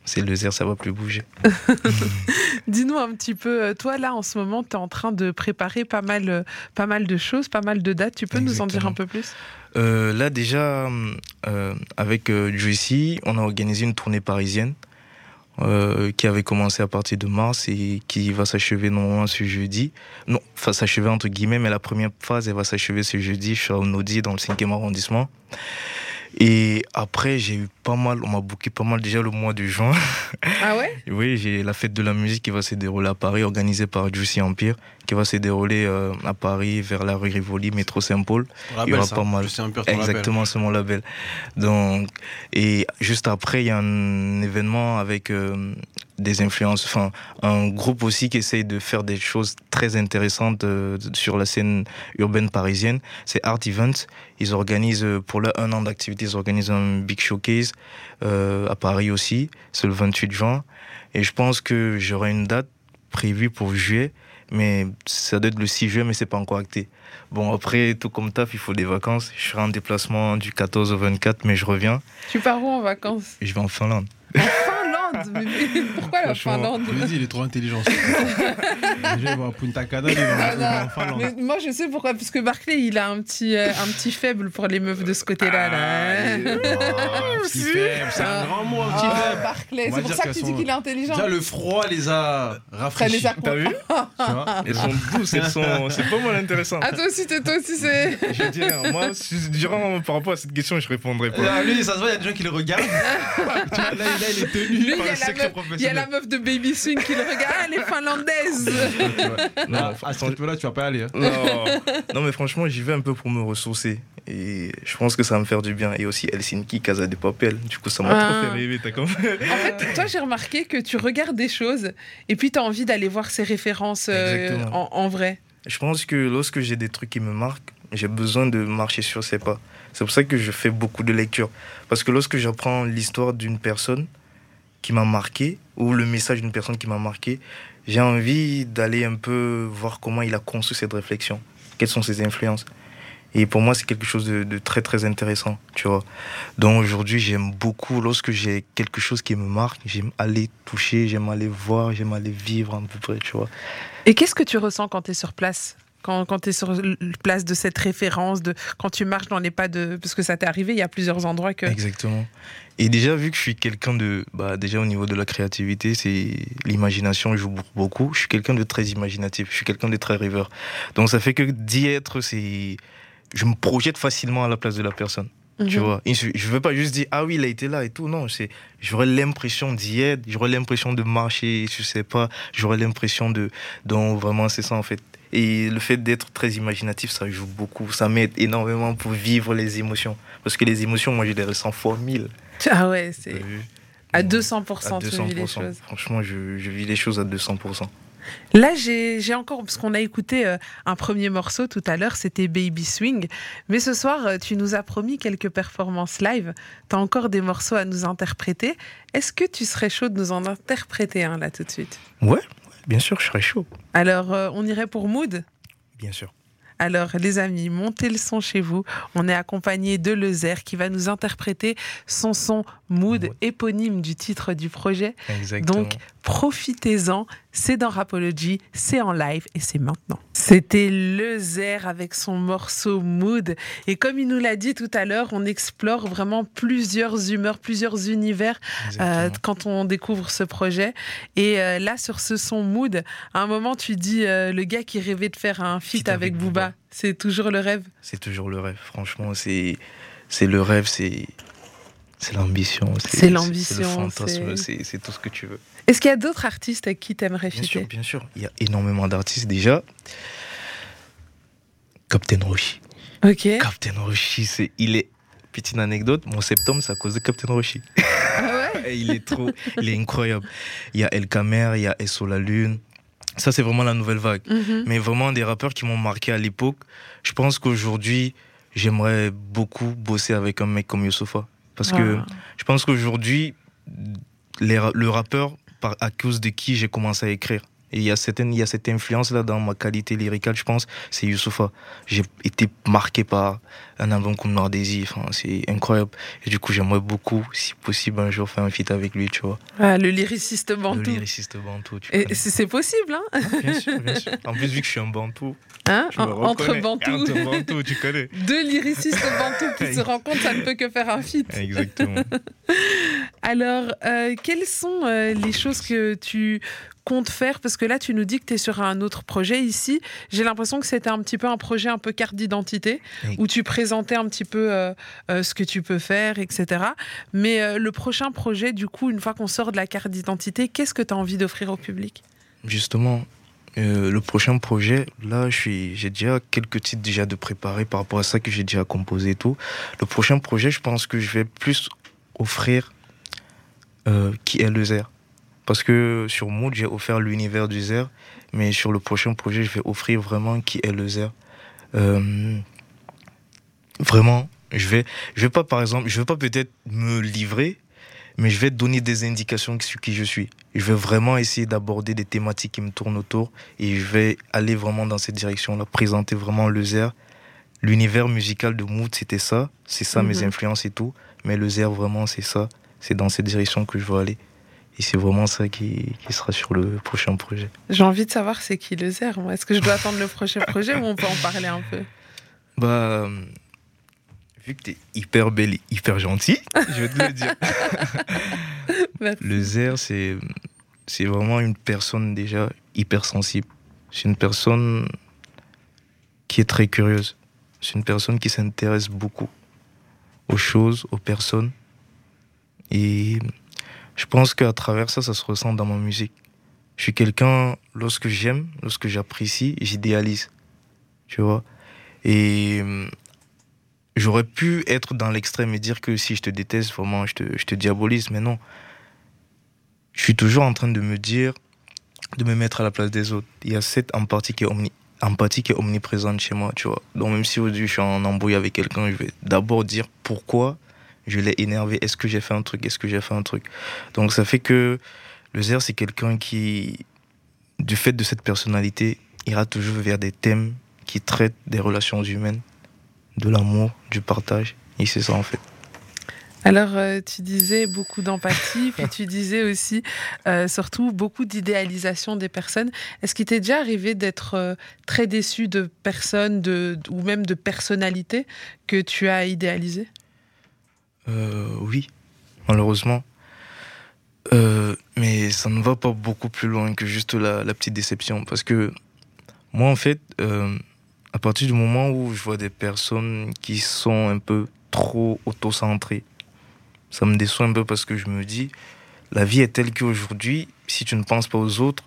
C'est le Zer, ça va plus bouger. [laughs] Dis-nous un petit peu, euh, toi là en ce moment, tu es en train de préparer pas mal, euh, pas mal de choses, pas mal de dates. Tu peux nous en dire un peu plus? Euh, là déjà, euh, avec euh, Juicy, on a organisé une tournée parisienne euh, qui avait commencé à partir de mars et qui va s'achever normalement ce jeudi. Non, enfin s'achever entre guillemets, mais la première phase, elle va s'achever ce jeudi. Je suis à dans le 5e arrondissement. Et après, j'ai eu pas mal, on m'a booké pas mal déjà le mois de juin. Ah ouais? [laughs] Oui, j'ai la fête de la musique qui va se dérouler à Paris, organisée par Juicy Empire, qui va se dérouler euh, à Paris, vers la rue Rivoli, métro Saint-Paul. Il y aura ça? pas mal. Label. Exactement, c'est mon label. Donc, et juste après, il y a un événement avec euh, des influences, enfin, un groupe aussi qui essaye de faire des choses très intéressantes euh, sur la scène urbaine parisienne. C'est Art Event. Ils organisent, euh, pour leur un an d'activité, ils organisent un big showcase euh, à Paris aussi. C'est le 28 juin. Et je pense que j'aurai une date prévue pour juillet. Mais ça doit être le 6 juillet, mais c'est pas encore acté. Bon, après, tout comme taf, il faut des vacances. Je serai en déplacement du 14 au 24, mais je reviens Tu pars où en vacances? Je vais en Finlande? En Finlande Mais, mais pourquoi la Finlande Je le dis, il est trop intelligent. [laughs] Déjà, il va à Punta Cana, il va Ah il va en non, Finlande. mais moi je sais pourquoi, parce que Barclay il a un petit, euh, un petit faible pour les meufs de ce côté-là. Là. Ah, petit faible, c'est un grand mot, un petit Ah, faible. Barclay, c'est pour dire ça que tu dis qu'il est intelligent. Déjà, le froid les a Ça rafraîchis. les a T'as vu. Elles sont douces, elles sont... c'est pas mal intéressant. Ah toi aussi, t'es- toi aussi c'est. Je dis rien, moi, durant, par rapport à cette question, je répondrai pas. Là, lui, ça se voit, il y a des gens qui le regardent. [laughs] Tu vois, là, là, il est tenu Lui, il y a la meuf- Il y a la professionnel. meuf de Baby Swing qui le regarde, Ah, elle est finlandaise. [laughs] Non, Là, à ce rythme-là, tu vas pas aller. hein. non. non, mais franchement, j'y vais un peu pour me ressourcer. Et je pense que ça va me faire du bien. Et aussi Helsinki, Casa de Papel. Du coup, ça m'a Ah. trop fait rêver. T'as compris En fait, toi, j'ai remarqué que tu regardes des choses et puis tu as envie d'aller voir ces références euh, en, en vrai. Je pense que lorsque j'ai des trucs qui me marquent, j'ai besoin de marcher sur ses pas. C'est pour ça que je fais beaucoup de lectures. Parce que lorsque j'apprends l'histoire d'une personne qui m'a marqué, ou le message d'une personne qui m'a marqué, j'ai envie d'aller un peu voir comment il a conçu cette réflexion, quelles sont ses influences. Et pour moi, c'est quelque chose de, très très intéressant, tu vois. Donc aujourd'hui, j'aime beaucoup, lorsque j'ai quelque chose qui me marque, j'aime aller toucher, j'aime aller voir, j'aime aller vivre à peu près, tu vois. Et qu'est-ce que tu ressens quand tu es sur place? Quand, quand tu es sur l- place de cette référence, de, quand tu marches dans les pas de. Parce que ça t'est arrivé, il y a plusieurs endroits que. Exactement. Et déjà, vu que je suis quelqu'un de. Bah, déjà, au niveau de la créativité, c'est l'imagination joue beaucoup. Je suis quelqu'un de très imaginatif. Je suis quelqu'un de très rêveur. Donc, ça fait que d'y être, c'est. Je me projette facilement à la place de la personne. Tu Mhm. vois, Et je je veux pas juste dire ah oui il a été là et tout non c'est j'aurais l'impression d'y être j'aurais l'impression de marcher je sais pas j'aurais l'impression de donc vraiment c'est ça en fait et le fait d'être très imaginatif ça joue beaucoup ça m'aide énormément pour vivre les émotions parce que les émotions moi je les ressens fois mille [laughs] Ah ouais, c'est. À 200%, à tu vis les choses. Franchement, je, je vis les choses à 200%. Là, j'ai encore, parce qu'on a écouté euh, un premier morceau tout à l'heure, c'était Baby Swing. Mais ce soir, euh, tu nous as promis quelques performances live. Tu as encore des morceaux à nous interpréter. Est-ce que tu serais chaud de nous en interpréter un là tout de suite? Ouais, bien sûr, je serais chaud. Alors, euh, on irait pour Mood? Bien sûr. Alors, les amis, montez le son chez vous. On est accompagné de Lezer qui va nous interpréter son son Mood, éponyme du titre du projet. Exactement. Donc, profitez-en. C'est dans Rapology, c'est en live et c'est maintenant. C'était Lezer avec son morceau Mood. Et comme il nous l'a dit tout à l'heure, on explore vraiment plusieurs humeurs, plusieurs univers euh, quand on découvre ce projet. Et euh, là, sur ce son Mood, à un moment, tu dis euh, le gars qui rêvait de faire un feat avec, avec Booba. C'est toujours le rêve? C'est toujours le rêve. Franchement, c'est le rêve, c'est c'est l'ambition. C'est l'ambition. C'est le fantasme, c'est tout ce que tu veux. Est-ce qu'il y a d'autres artistes avec qui tu aimerais Bien sûr, bien sûr. Il y a énormément d'artistes déjà. Captain Roshi. Ok. Captain Roshi, c'est, il est. Petite anecdote, mon septembre, c'est à cause de Captain Roshi. Ah ouais? [laughs] Il est trop, il est incroyable. Il y a El Kamer, il y a Esso la Lune. Ça, c'est vraiment la nouvelle vague. Mhm. Mais vraiment des rappeurs qui m'ont marqué à l'époque. Je pense qu'aujourd'hui, j'aimerais beaucoup bosser avec un mec comme Youssoupha. Parce que je pense qu'aujourd'hui, le rappeur, à cause de qui j'ai commencé à écrire, et il y a, certaine, il y a cette influence-là dans ma qualité lyricale, je pense, c'est Youssoufa. J'ai été marqué par un album comme Nordesi, enfin, c'est incroyable. Et du coup, j'aimerais beaucoup, si possible, un jour faire un feat avec lui, tu vois. Ah, le lyriciste bantou. Le lyriciste bantou, tu Et c'est possible, hein Bien sûr, bien sûr. En plus, vu que je suis un bantou, Hein entre bantou. Entre bantou, tu connais. Deux lyricistes bantou qui se [laughs] rencontrent, ça ne peut que faire un feat. Exactement. [laughs] Alors, euh, quelles sont euh, les choses que tu comptes faire? Parce que là, tu nous dis que tu es sur un autre projet ici. J'ai l'impression que c'était un petit peu un projet un peu carte d'identité, où tu présentais un petit peu euh, ce que tu peux faire, etc. Mais le prochain projet, du coup, une fois qu'on sort de la carte d'identité, qu'est-ce que tu as envie d'offrir au public? Justement, euh, le prochain projet, là, j'ai déjà quelques titres déjà de préparer par rapport à ça que j'ai déjà composé et tout. Le prochain projet, je pense que je vais plus offrir euh, qui est le Zer? Parce que sur Mood, j'ai offert l'univers du Zer, mais sur le prochain projet, je vais offrir vraiment qui est le Zer. Euh, vraiment, je vais, je vais pas, par exemple, je vais pas peut-être me livrer, mais je vais donner des indications sur qui je suis. Je vais vraiment essayer d'aborder des thématiques qui me tournent autour et je vais aller vraiment dans cette direction-là, présenter vraiment le ZER. L'univers musical de Mood, c'était ça, c'est ça mes mhm. influences et tout, mais le ZER, vraiment, c'est ça, c'est dans cette direction que je veux aller. Et c'est vraiment ça qui, qui, sera sur le prochain projet. J'ai envie de savoir c'est qui le ZER. Est-ce que je dois attendre le prochain [laughs] projet ou on peut en parler un peu? Bah, vu que tu es hyper belle et hyper gentille, je vais te le dire. [laughs] le Zer, c'est, c'est vraiment une personne déjà hyper sensible. C'est une personne qui est très curieuse. C'est une personne qui s'intéresse beaucoup aux choses, aux personnes. Et je pense qu'à travers ça, ça se ressent dans ma musique. Je suis quelqu'un, lorsque j'aime, lorsque j'apprécie, j'idéalise. Tu vois? Et J'aurais pu être dans l'extrême et dire que si je te déteste, vraiment, je te, diabolise, mais non. Je suis toujours en train de me dire, de me mettre à la place des autres. Il y a cette empathie qui est, omni, empathie qui est omniprésente chez moi, tu vois. Donc même si aujourd'hui je suis en embrouille avec quelqu'un, je vais d'abord dire pourquoi je l'ai énervé. Est-ce que j'ai fait un truc? Est-ce que j'ai fait un truc? Donc ça fait que le Zer, c'est quelqu'un qui, du fait de cette personnalité, ira toujours vers des thèmes qui traitent des relations humaines de l'amour, du partage. Et c'est ça en fait. Alors, euh, tu disais beaucoup d'empathie, puis tu disais aussi, euh, surtout, beaucoup d'idéalisation des personnes. Est-ce qu'il t'est déjà arrivé d'être euh, très déçu de personnes de, ou même de personnalités que tu as idéalisées? Oui, malheureusement. mais ça ne va pas beaucoup plus loin que juste la, petite déception. Parce que moi, en fait, à partir du moment où je vois des personnes qui sont un peu trop auto-centrées, ça me déçoit un peu parce que je me dis, la vie est telle qu'aujourd'hui, si tu ne penses pas aux autres,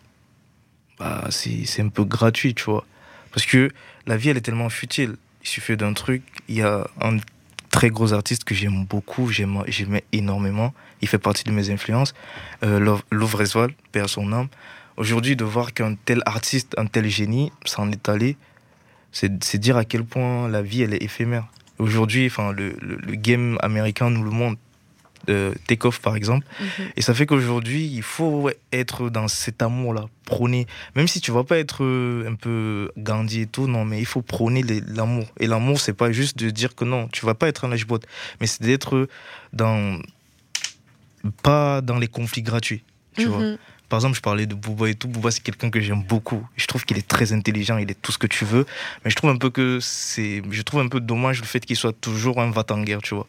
bah, c'est un peu gratuit, tu vois. Parce que la vie, elle est tellement futile. Il suffit d'un truc, il y a un très gros artiste que j'aime beaucoup, j'aimais énormément. Il fait partie de mes influences. Euh, Louvre père son âme. Aujourd'hui, de voir qu'un tel artiste, un tel génie s'en est allé, c'est dire à quel point la vie, elle est éphémère. Aujourd'hui, le, game américain nous le montre. Euh, Take-off, par exemple. Mhm. Et ça fait qu'aujourd'hui, il faut être dans cet amour-là, prôner. Même si tu vas pas être euh, un peu Gandhi et tout, non, mais il faut prôner l'amour. Et l'amour, c'est pas juste de dire que non, tu vas pas être un lâche-bot, mais c'est d'être dans. pas dans les conflits gratuits, tu vois. Mhm. Par exemple, je parlais de Booba et tout. Booba, c'est quelqu'un que j'aime beaucoup. Je trouve qu'il est très intelligent, il est tout ce que tu veux. Mais je trouve un peu que c'est. Je trouve un peu dommage le fait qu'il soit toujours un va tu vois.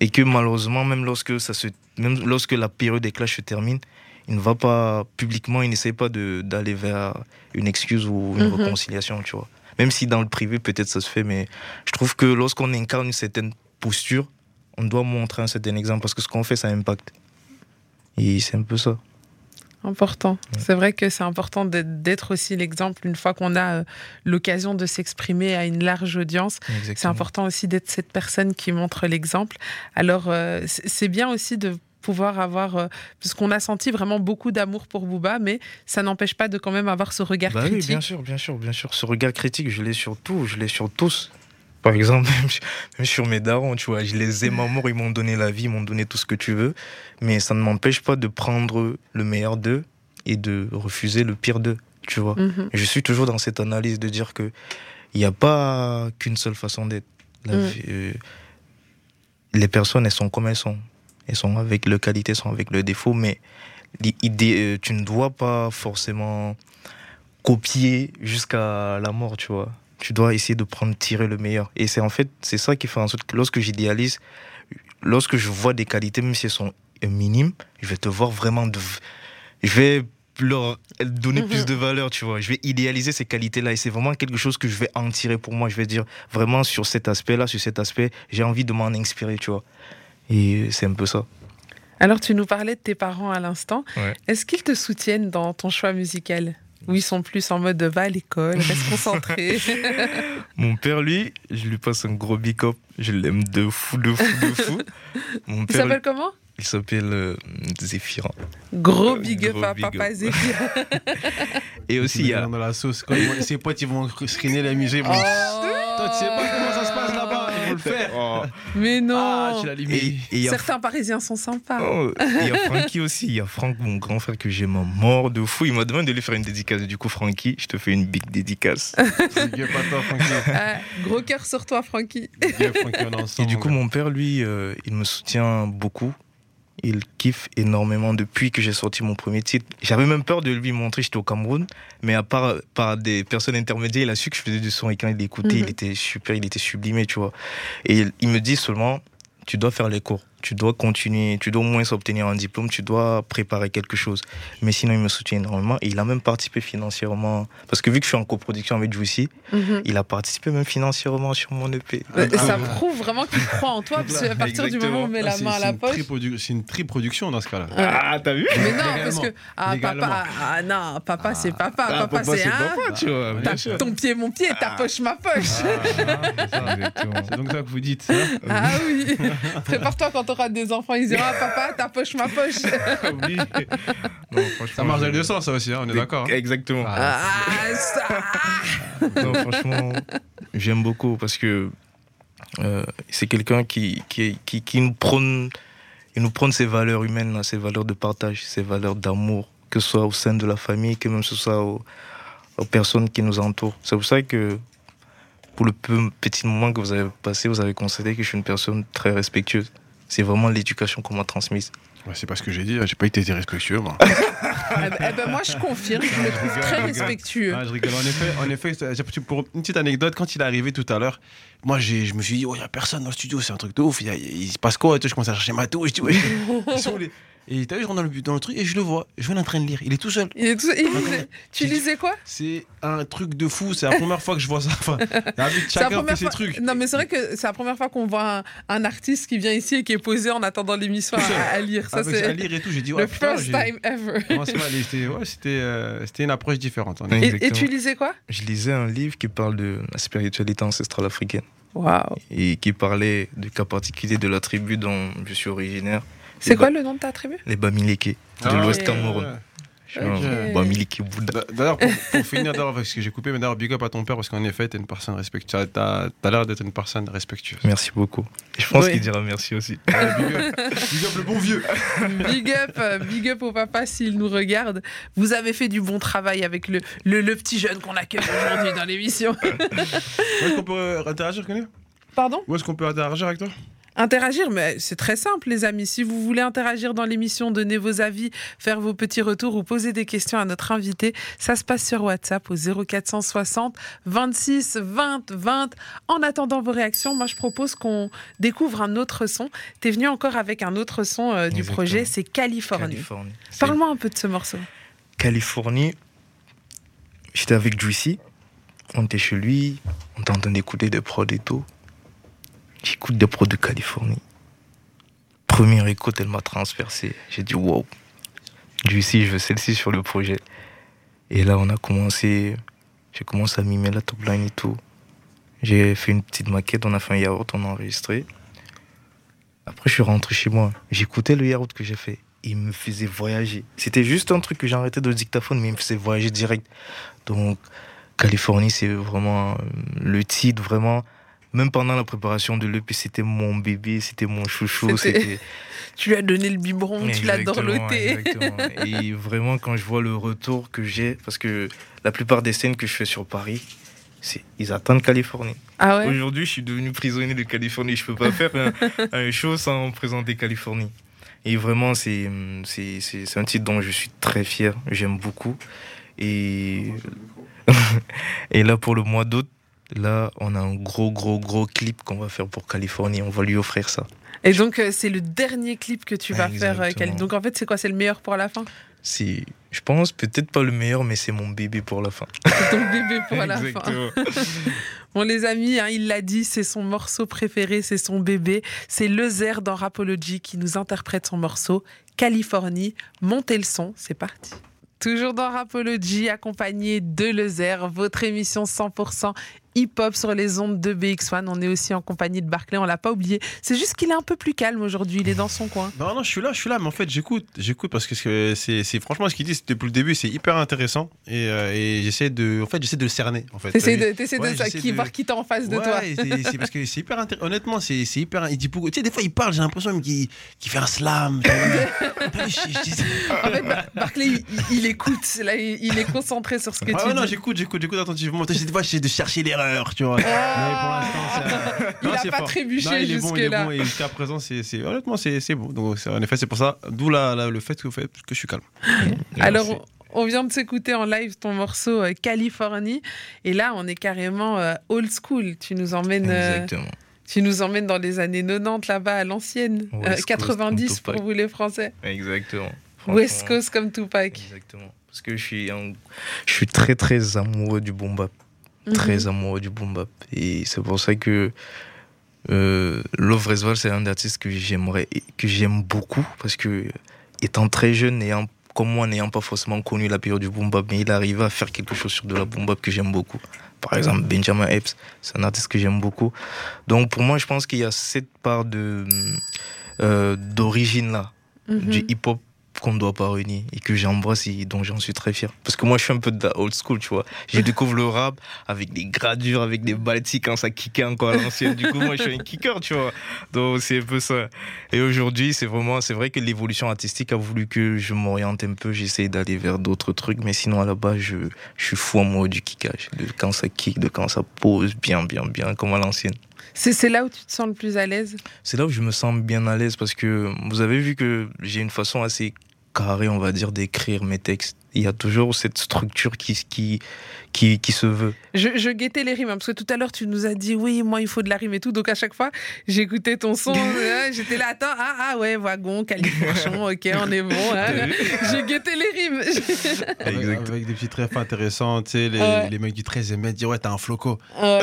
Et que malheureusement, même lorsque, ça se... même lorsque la période des clashs se termine, il ne va pas publiquement, il n'essaie pas d'aller vers une excuse ou une mhm. réconciliation, tu vois. Même si dans le privé, peut-être ça se fait, mais je trouve que lorsqu'on incarne une certaine posture, on doit montrer un certain exemple parce que ce qu'on fait, ça impacte. Et c'est un peu ça. Important. C'est vrai que c'est important d'être aussi l'exemple une fois qu'on a euh, l'occasion de s'exprimer à une large audience. C'est important aussi d'être cette personne qui montre l'exemple. Alors, euh, c'est bien aussi de pouvoir avoir, euh, parce qu'on a senti vraiment beaucoup d'amour pour Booba, mais ça n'empêche pas de quand même avoir ce regard bah critique. Oui, bien sûr, bien sûr, bien sûr. Ce regard critique, je l'ai sur tout, je l'ai sur tous. Par exemple, [laughs] même sur mes darons, tu vois, je les aime amour, ils m'ont donné la vie, ils m'ont donné tout ce que tu veux, mais ça ne m'empêche pas de prendre le meilleur d'eux et de refuser le pire d'eux, tu vois. Mhm. Je suis toujours dans cette analyse de dire que il n'y a pas qu'une seule façon d'être. Mm. Euh, les personnes, elles sont comme elles sont. Elles sont avec le qualité, elles sont avec le défaut, mais euh, tu ne dois pas forcément copier jusqu'à la mort, tu vois tu dois essayer de prendre, tirer le meilleur. Et c'est en fait, c'est ça qui fait en sorte que lorsque j'idéalise, lorsque je vois des qualités, même si elles sont minimes, je vais te voir vraiment de. Je vais leur donner plus de valeur, tu vois. Je vais idéaliser ces qualités-là et c'est vraiment quelque chose que je vais en tirer pour moi. Je vais dire vraiment sur cet aspect-là, sur cet aspect, j'ai envie de m'en inspirer, tu vois. Et c'est un peu ça. Alors, tu nous parlais de tes parents à l'instant. Est-ce qu'ils te soutiennent dans ton choix musical? Ou ils sont plus en mode va à l'école, reste concentré [laughs] Mon père, lui, je lui passe un gros big up. Je l'aime de fou, de fou, de fou. [laughs] Mon il s'appelle comment? Il s'appelle euh, Zéphirin. Gros big up à papa Zéphirin. [laughs] Et aussi, il y a. Dans la sauce. Quand ses potes, ils vont screener la musique. Oh. Toi, tu sais pas comment ça se passe là-bas? Le faire. Oh. Mais non. Ah, Certains Parisiens sont sympas. Oh, il y a [laughs] Francky aussi. Il y a Franck, mon grand frère que j'aime mort de fou. Il m'a demandé de lui faire une dédicace. Du coup, Francky, je te fais une big dédicace. [laughs] Euh, [laughs] gros cœur sur toi, Francky. Et du coup, mon père, lui, euh, il me soutient beaucoup il kiffe énormément depuis que j'ai sorti mon premier titre. J'avais même peur de lui montrer, j'étais au Cameroun, mais à part par des personnes intermédiaires, il a su que je faisais du son et quand il l'écoutait, il mhm. était super, il était sublimé, tu vois. Et il me dit seulement, tu dois faire les cours tu dois continuer, tu dois au moins obtenir un diplôme, tu dois préparer quelque chose. Mais sinon, il me soutient énormément et il a même participé financièrement. Parce que vu que je suis en coproduction avec Juicy, mhm. il a participé même financièrement sur mon EP. ça prouve vraiment qu'il croit en toi, [laughs] parce qu'à partir du moment où on met la ah, main à la poche. C'est une triproduction dans ce cas-là. Ah, t'as vu Mais non, parce que. Ah, papa, ah, non, papa, c'est papa. Ah, papa, c'est un. Papa, tu vois. Ton pied, mon pied, ta poche, ma poche. c'est donc ça que vous dites. Ah oui. [laughs] Prépare-toi quand t'auras des enfants, ils diront ah, papa, ta poche, ma poche. [laughs] ça marche dans les deux sens, ça aussi, hein, on est d'accord. Hein. Exactement. Ah, ça. [laughs] non, franchement, j'aime beaucoup parce que euh, c'est quelqu'un qui, qui, qui, qui, nous prône, il nous prône ses valeurs humaines, ses valeurs de partage, ses valeurs d'amour, que ce soit au sein de la famille, que même ce soit aux, aux personnes qui nous entourent. C'est pour ça que pour le petit moment que vous avez passé, vous avez constaté que je suis une personne très respectueuse. C'est vraiment l'éducation qu'on m'a transmise. c'est pas ce que j'ai dit, j'ai pas été respectueux, moi. [laughs] Eh ben, eh ben, moi, je confirme, je le trouve très respectueux. Ah, je rigole. En effet, en effet, pour une petite anecdote, quand il est arrivé tout à l'heure, moi, je me suis dit, oh, il n'y a personne dans le studio, c'est un truc de ouf. Il, se passe quoi Je commence à chercher ma touche. Je dis, [laughs] Et t'as vu, je rentre dans le, dans le truc et je le vois. Je est en train de lire. Il est tout seul. Il est tout- il lisait- Tu lisais quoi? C'est un truc de fou. C'est la première fois que je vois ça. Enfin, chacun fait ses fois- trucs. Non, mais c'est vrai que c'est la première fois qu'on voit un, un artiste qui vient ici et qui est posé en attendant l'émission à, à lire. Ça, à c'est lire et tout, j'ai dit, ouais, putain, first time ever. C'était ouais, c'était, euh, une approche différente. Et, et tu lisais quoi? Je lisais un livre qui parle de la spiritualité ancestrale africaine Waouh. et qui parlait du cas particulier de la tribu dont je suis originaire, C'est quoi le nom de ta tribu? Les Bamileke de Ah, l'Ouest. Cameroun. Je suis un Ok. Bamileke Bouddha. D'a- D'ailleurs, pour, [laughs] pour finir, d'ailleurs, parce que j'ai coupé, mais d'ailleurs, big up à ton père, parce qu'en effet, t'es une personne respectueuse. T'as t'as l'air d'être une personne respectueuse. Merci beaucoup. Et je pense Oui. qu'il dira merci aussi. Ouais, big, up. Big up le bon vieux. [laughs] Big up, euh, big up au papa s'il nous regarde. Vous avez fait du bon travail avec le, le, le petit jeune qu'on accueille aujourd'hui dans l'émission. Où est-ce qu'on peut euh, interagir, Connu Pardon? Où est-ce qu'on peut interagir avec toi? Interagir, mais c'est très simple, les amis. Si vous voulez interagir dans l'émission, donner vos avis, faire vos petits retours ou poser des questions à notre invité, ça se passe sur WhatsApp au 0460 26 20 20. En attendant vos réactions, moi je propose qu'on découvre un autre son. T'es venu encore avec un autre son euh, du Exactement. projet, c'est Californie. Californie. Parle-moi un peu de ce morceau. Californie. J'étais avec Juicy. On était chez lui. On était en train d'écouter des prods et tout. J'écoute des prods de Californie. Première écoute, elle m'a transpercé. J'ai dit wow. Juicy, je veux celle-ci sur le projet. Et là, on a commencé. J'ai commencé à mimer la top line et tout. J'ai fait une petite maquette, on a fait un yaourt, on a enregistré. Après, je suis rentré chez moi. J'écoutais le yaourt que j'ai fait. Il me faisait voyager. C'était juste un truc que arrêté de dictaphone, mais il me faisait voyager direct. Donc, Californie, c'est vraiment euh, le titre, vraiment. Même pendant la préparation de l'EP, c'était mon bébé, c'était mon chouchou. C'était- C'était [laughs] Tu lui as donné le biberon, tu l'as dorloté. exactement. Et [laughs] vraiment, quand je vois le retour que j'ai, parce que la plupart des scènes que je fais sur Paris, c'est ils attendent Californie. Ah ouais? Aujourd'hui, je suis devenu prisonnier de Californie. Je peux pas faire un, [laughs] un show sans présenter Californie. Et vraiment, c'est c'est- c'est- c'est un titre dont je suis très fier. J'aime beaucoup. Et, et là, pour le mois d'août, là, on a un gros, gros, gros clip qu'on va faire pour Californie. On va lui offrir ça. Et donc, euh, c'est le dernier clip que tu vas faire, euh. Cali. Donc, en fait, c'est quoi? C'est le meilleur pour la fin? C'est, je pense, peut-être pas le meilleur, mais c'est mon bébé pour la fin. C'est ton bébé pour la fin. Exactement. [laughs] Bon, les amis, hein, il l'a dit, c'est son morceau préféré, c'est son bébé. C'est Lezer dans Rapology qui nous interprète son morceau Californie. Montez le son, c'est parti. Toujours dans Rapology, accompagné de Lezer, votre émission 100% hip-hop sur les ondes de BX1. On est aussi en compagnie de Barclay, on l'a pas oublié. C'est juste qu'il est un peu plus calme aujourd'hui, il est dans son coin. Non, non, je suis là, je suis là, mais en fait, j'écoute, j'écoute parce que c'est, franchement ce qu'il dit depuis le début, c'est hyper intéressant et, euh, et j'essaie de, en fait, j'essaie de le cerner, en fait. T'essaies de, t'essaies Ouais, de ça, qui, de- voir qui face de Ouais, toi. c'est, c'est parce que c'est hyper intéressant. Honnêtement, c'est, hyper. Il dit beaucoup. Tu sais, des fois, il parle, j'ai l'impression qu'il, fait un slam. [laughs] En fait, Bar- Barclay, il, il écoute, là, il, il est concentré sur ce que Ah tu ouais, non, dis. j'écoute, j'écoute, j'écoute attentivement. Des fois, j'essaie de chercher l'erreur, tu vois. Mais pour l'instant, c'est- Il Non, a c'est pas fort. trébuché Non, il est bon, il est jusque-là. bon, et jusqu'à présent, c'est, c'est- honnêtement, c'est, c'est bon. Donc, c'est- en effet, c'est pour ça, d'où la, la- le fait que, je suis calme. Alors, Merci. on vient de s'écouter en live ton morceau euh, Californie. Et là, on est carrément euh, old school. Tu nous emmènes. euh, Exactement. tu nous emmènes dans les années 90 là-bas à l'ancienne, West Euh, Coast, 90 comme pour vous les Français. Exactement. West Coast comme Tupac. Exactement. Parce que je suis, un- je suis très très amoureux du boom bap. Mhm. Très amoureux du boom bap. Et c'est pour ça que euh, Love Resval, c'est un des artistes que j'aimerais, que j'aime beaucoup. Parce que, étant très jeune, comme moi, n'ayant pas forcément connu la période du boom bap, mais il arrivait à faire quelque chose sur de la boom bap que j'aime beaucoup. Par exemple, Benjamin Epps, c'est un artiste que j'aime beaucoup. Donc pour moi, je pense qu'il y a cette part de, euh, d'origine là Mhm. du hip-hop qu'on ne doit pas renier et que j'embrasse et dont j'en suis très fier. Parce que moi, je suis un peu de la old school, tu vois. Je découvre le rap avec des gradures, avec des baltis quand ça kickait encore à l'ancienne. Du coup, moi, je suis un kicker, tu vois. Donc, c'est un peu ça. Et aujourd'hui, c'est vraiment, c'est vrai que l'évolution artistique a voulu que je m'oriente un peu. J'essaie d'aller vers d'autres trucs, mais sinon, à la base, je, je suis fou amoureux du kickage. De quand ça kick, de quand ça pose bien, bien, bien, comme à l'ancienne. C'est là où tu te sens le plus à l'aise? C'est là où je me sens bien à l'aise parce que vous avez vu que j'ai une façon assez carré, on va dire, d'écrire mes textes. Il y a toujours cette structure qui, qui, qui, qui se veut. Je, je guettais les rimes, hein, parce que tout à l'heure, tu nous as dit, oui, moi, il faut de la rime et tout. Donc, à chaque fois, j'écoutais ton son. [laughs] hein, J'étais là, attends, ah, ah ouais, wagon, califourchon, [laughs] ok, on est bon. hein. J'ai guetté les rimes. [laughs] Avec, avec des petits traits intéressants, tu sais, les, Ouais. les mecs du 13 aimaient dire ouais, t'as un floco. Ouais.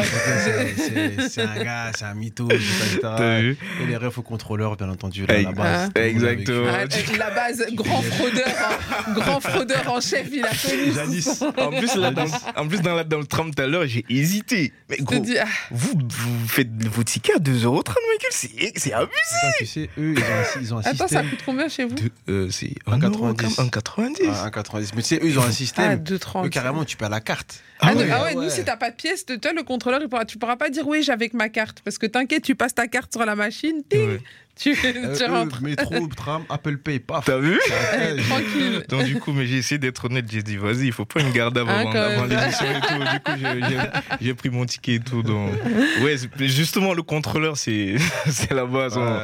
C'est- un gars, c'est un mytho, etc. T'as vu Et les refs au contrôleur, bien entendu, là, à la Ex- base. Ah. Exactement. Ah, la base, grand fraudeur, hein, grand fraudeur en chef, il a connu. Jadis. En plus, là, dans, en plus dans, la, dans le tram tout à l'heure, j'ai hésité. Mais gros, dis, ah, vous, vous faites vos tickets à 2,30€, Michael C'est c'est abusé. Putain, tu sais, eux, ils ont un, ils ont un attends, ça système. coûte combien chez vous euh, c'est 1,90. 1,90. Ah, 1,90. Mais tu sais, eux, ils ont un Ah, système. 2,30. Eux, carrément, tu perds la carte. Ah, Ah non, ouais, ah ouais, ouais. nous, si t'as pas de pièce, toi, le contrôleur, il pourra, tu pourras pas dire oui, j'ai avec ma carte. Parce que t'inquiète, tu passes ta carte sur la machine, ting, Tu, Euh, tu eux, rentres. métro, tram, Apple Pay, paf. T'as vu [laughs] tranquille. Donc du coup, mais j'ai essayé d'être honnête. J'ai dit, vas-y, il faut pas une garde avant, Ah, quand avant l'émission et tout. Du coup, j'ai- pris mon ticket et tout. Donc... Ouais, justement, le contrôleur, c'est [laughs] c'est la base. On,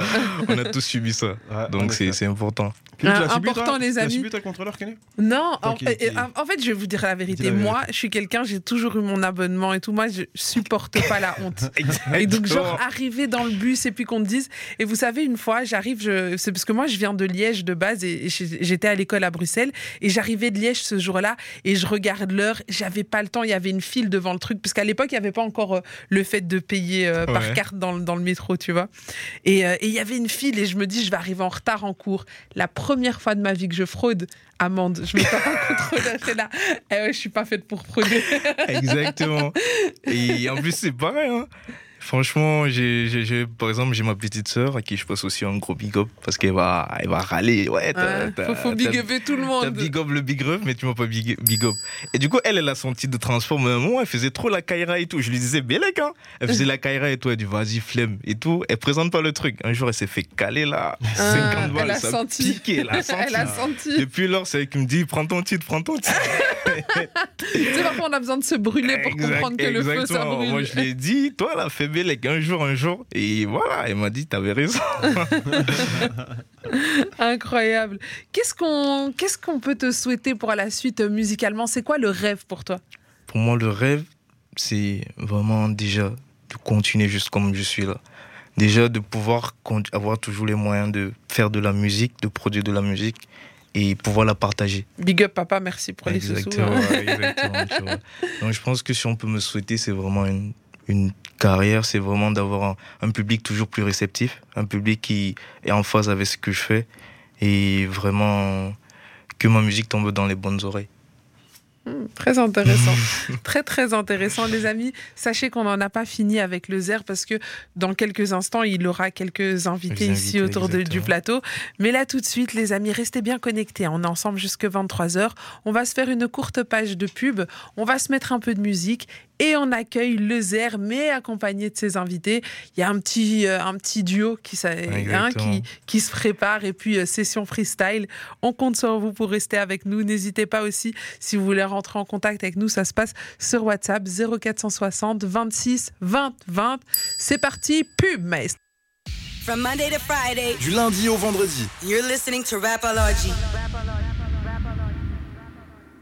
on a tous subi ça. Ouais, Donc est c'est important. Tu Ah, subi, important, les Tu l'as amis. subi, le contrôleur, Kenny? Non, en, fait, je vais vous dire la vérité. Moi, je suis quelqu'un, j'ai toujours eu mon abonnement et tout. Moi, je supporte pas la honte. [laughs] Et donc, genre, arriver dans le bus et puis qu'on te dise. Et vous savez, une fois, j'arrive, je... c'est parce que moi, je viens de Liège de base et j'étais à l'école à Bruxelles. Et j'arrivais de Liège ce jour-là et je regarde l'heure. J'avais pas le temps, il y avait une file devant le truc. Parce qu'à l'époque, il n'y avait pas encore euh, le fait de payer euh, par carte dans, le- dans le métro, tu vois. Et euh, et il y avait une file et je me dis, je vais arriver en retard en cours. La première fois de ma vie que je fraude, amende. Je me tape un contrôleur et là, eh ouais, je suis pas faite pour frauder. Exactement. Et en plus, c'est pareil. hein. Franchement, j'ai, j'ai- j'ai- par exemple, j'ai ma petite sœur à qui je passe aussi un gros big up parce qu'elle va, elle va râler. Ouais, t'as, Hein, t'as- faut, faut t'as- big upper tout le T'as monde. big up le big up, mais tu m'as pas big, big up. Et du coup, elle, elle a son titre de à un moment, elle faisait trop la Kaira et tout. Je lui disais, Bélec, hein. Elle faisait la Kaira et tout. Elle dit, vas-y, flemme et tout. Elle présente pas le truc. Un jour, elle s'est fait caler là. [laughs] 50 balles. elle a ça senti. piqué, elle a senti. [laughs] Elle a senti. Depuis lors, c'est elle qui me dit, prends ton titre, prends ton titre. [laughs] Tu sais, parfois, on a besoin de se brûler pour Exact- comprendre que le feu, ça exactement. brûle. Moi, je l'ai dit, toi, la fait Bélec, un jour, un jour. Et voilà, elle m'a dit, t'avais raison. [laughs] Incroyable. Qu'est-ce qu'on qu'est-ce qu'on peut te souhaiter pour la suite euh, musicalement? C'est quoi le rêve pour toi? Pour moi, le rêve, c'est vraiment déjà de continuer juste comme je suis là. Déjà de pouvoir avoir toujours les moyens de faire de la musique, de produire de la musique et pouvoir la partager. Big up, papa, merci pour les sous. Exactement, [laughs] exactement, tu vois. Donc je pense que si on peut me souhaiter, c'est vraiment une, une carrière, c'est vraiment d'avoir un, un public toujours plus réceptif, un public qui est en phase avec ce que je fais et vraiment que ma musique tombe dans les bonnes oreilles. Très intéressant. [laughs] très, très intéressant, les amis. Sachez qu'on n'en a pas fini avec le ZER parce que dans quelques instants, il aura quelques invités Les ici invités, autour de- du plateau. Mais là, tout de suite, les amis, restez bien connectés. On est ensemble jusque 23h. On va se faire une courte page de pub. On va se mettre un peu de musique et on accueille le ZER, mais accompagné de ses invités. Il y a un petit, euh, un petit duo qui, hein, qui, qui se prépare et puis euh, session freestyle. On compte sur vous pour rester avec nous. N'hésitez pas aussi, si vous voulez rentrer en contact avec nous, ça se passe sur WhatsApp 0460 26 20 20. C'est parti, pub, maestro. From Monday to Friday, Du lundi au vendredi. you're listening to Rapology.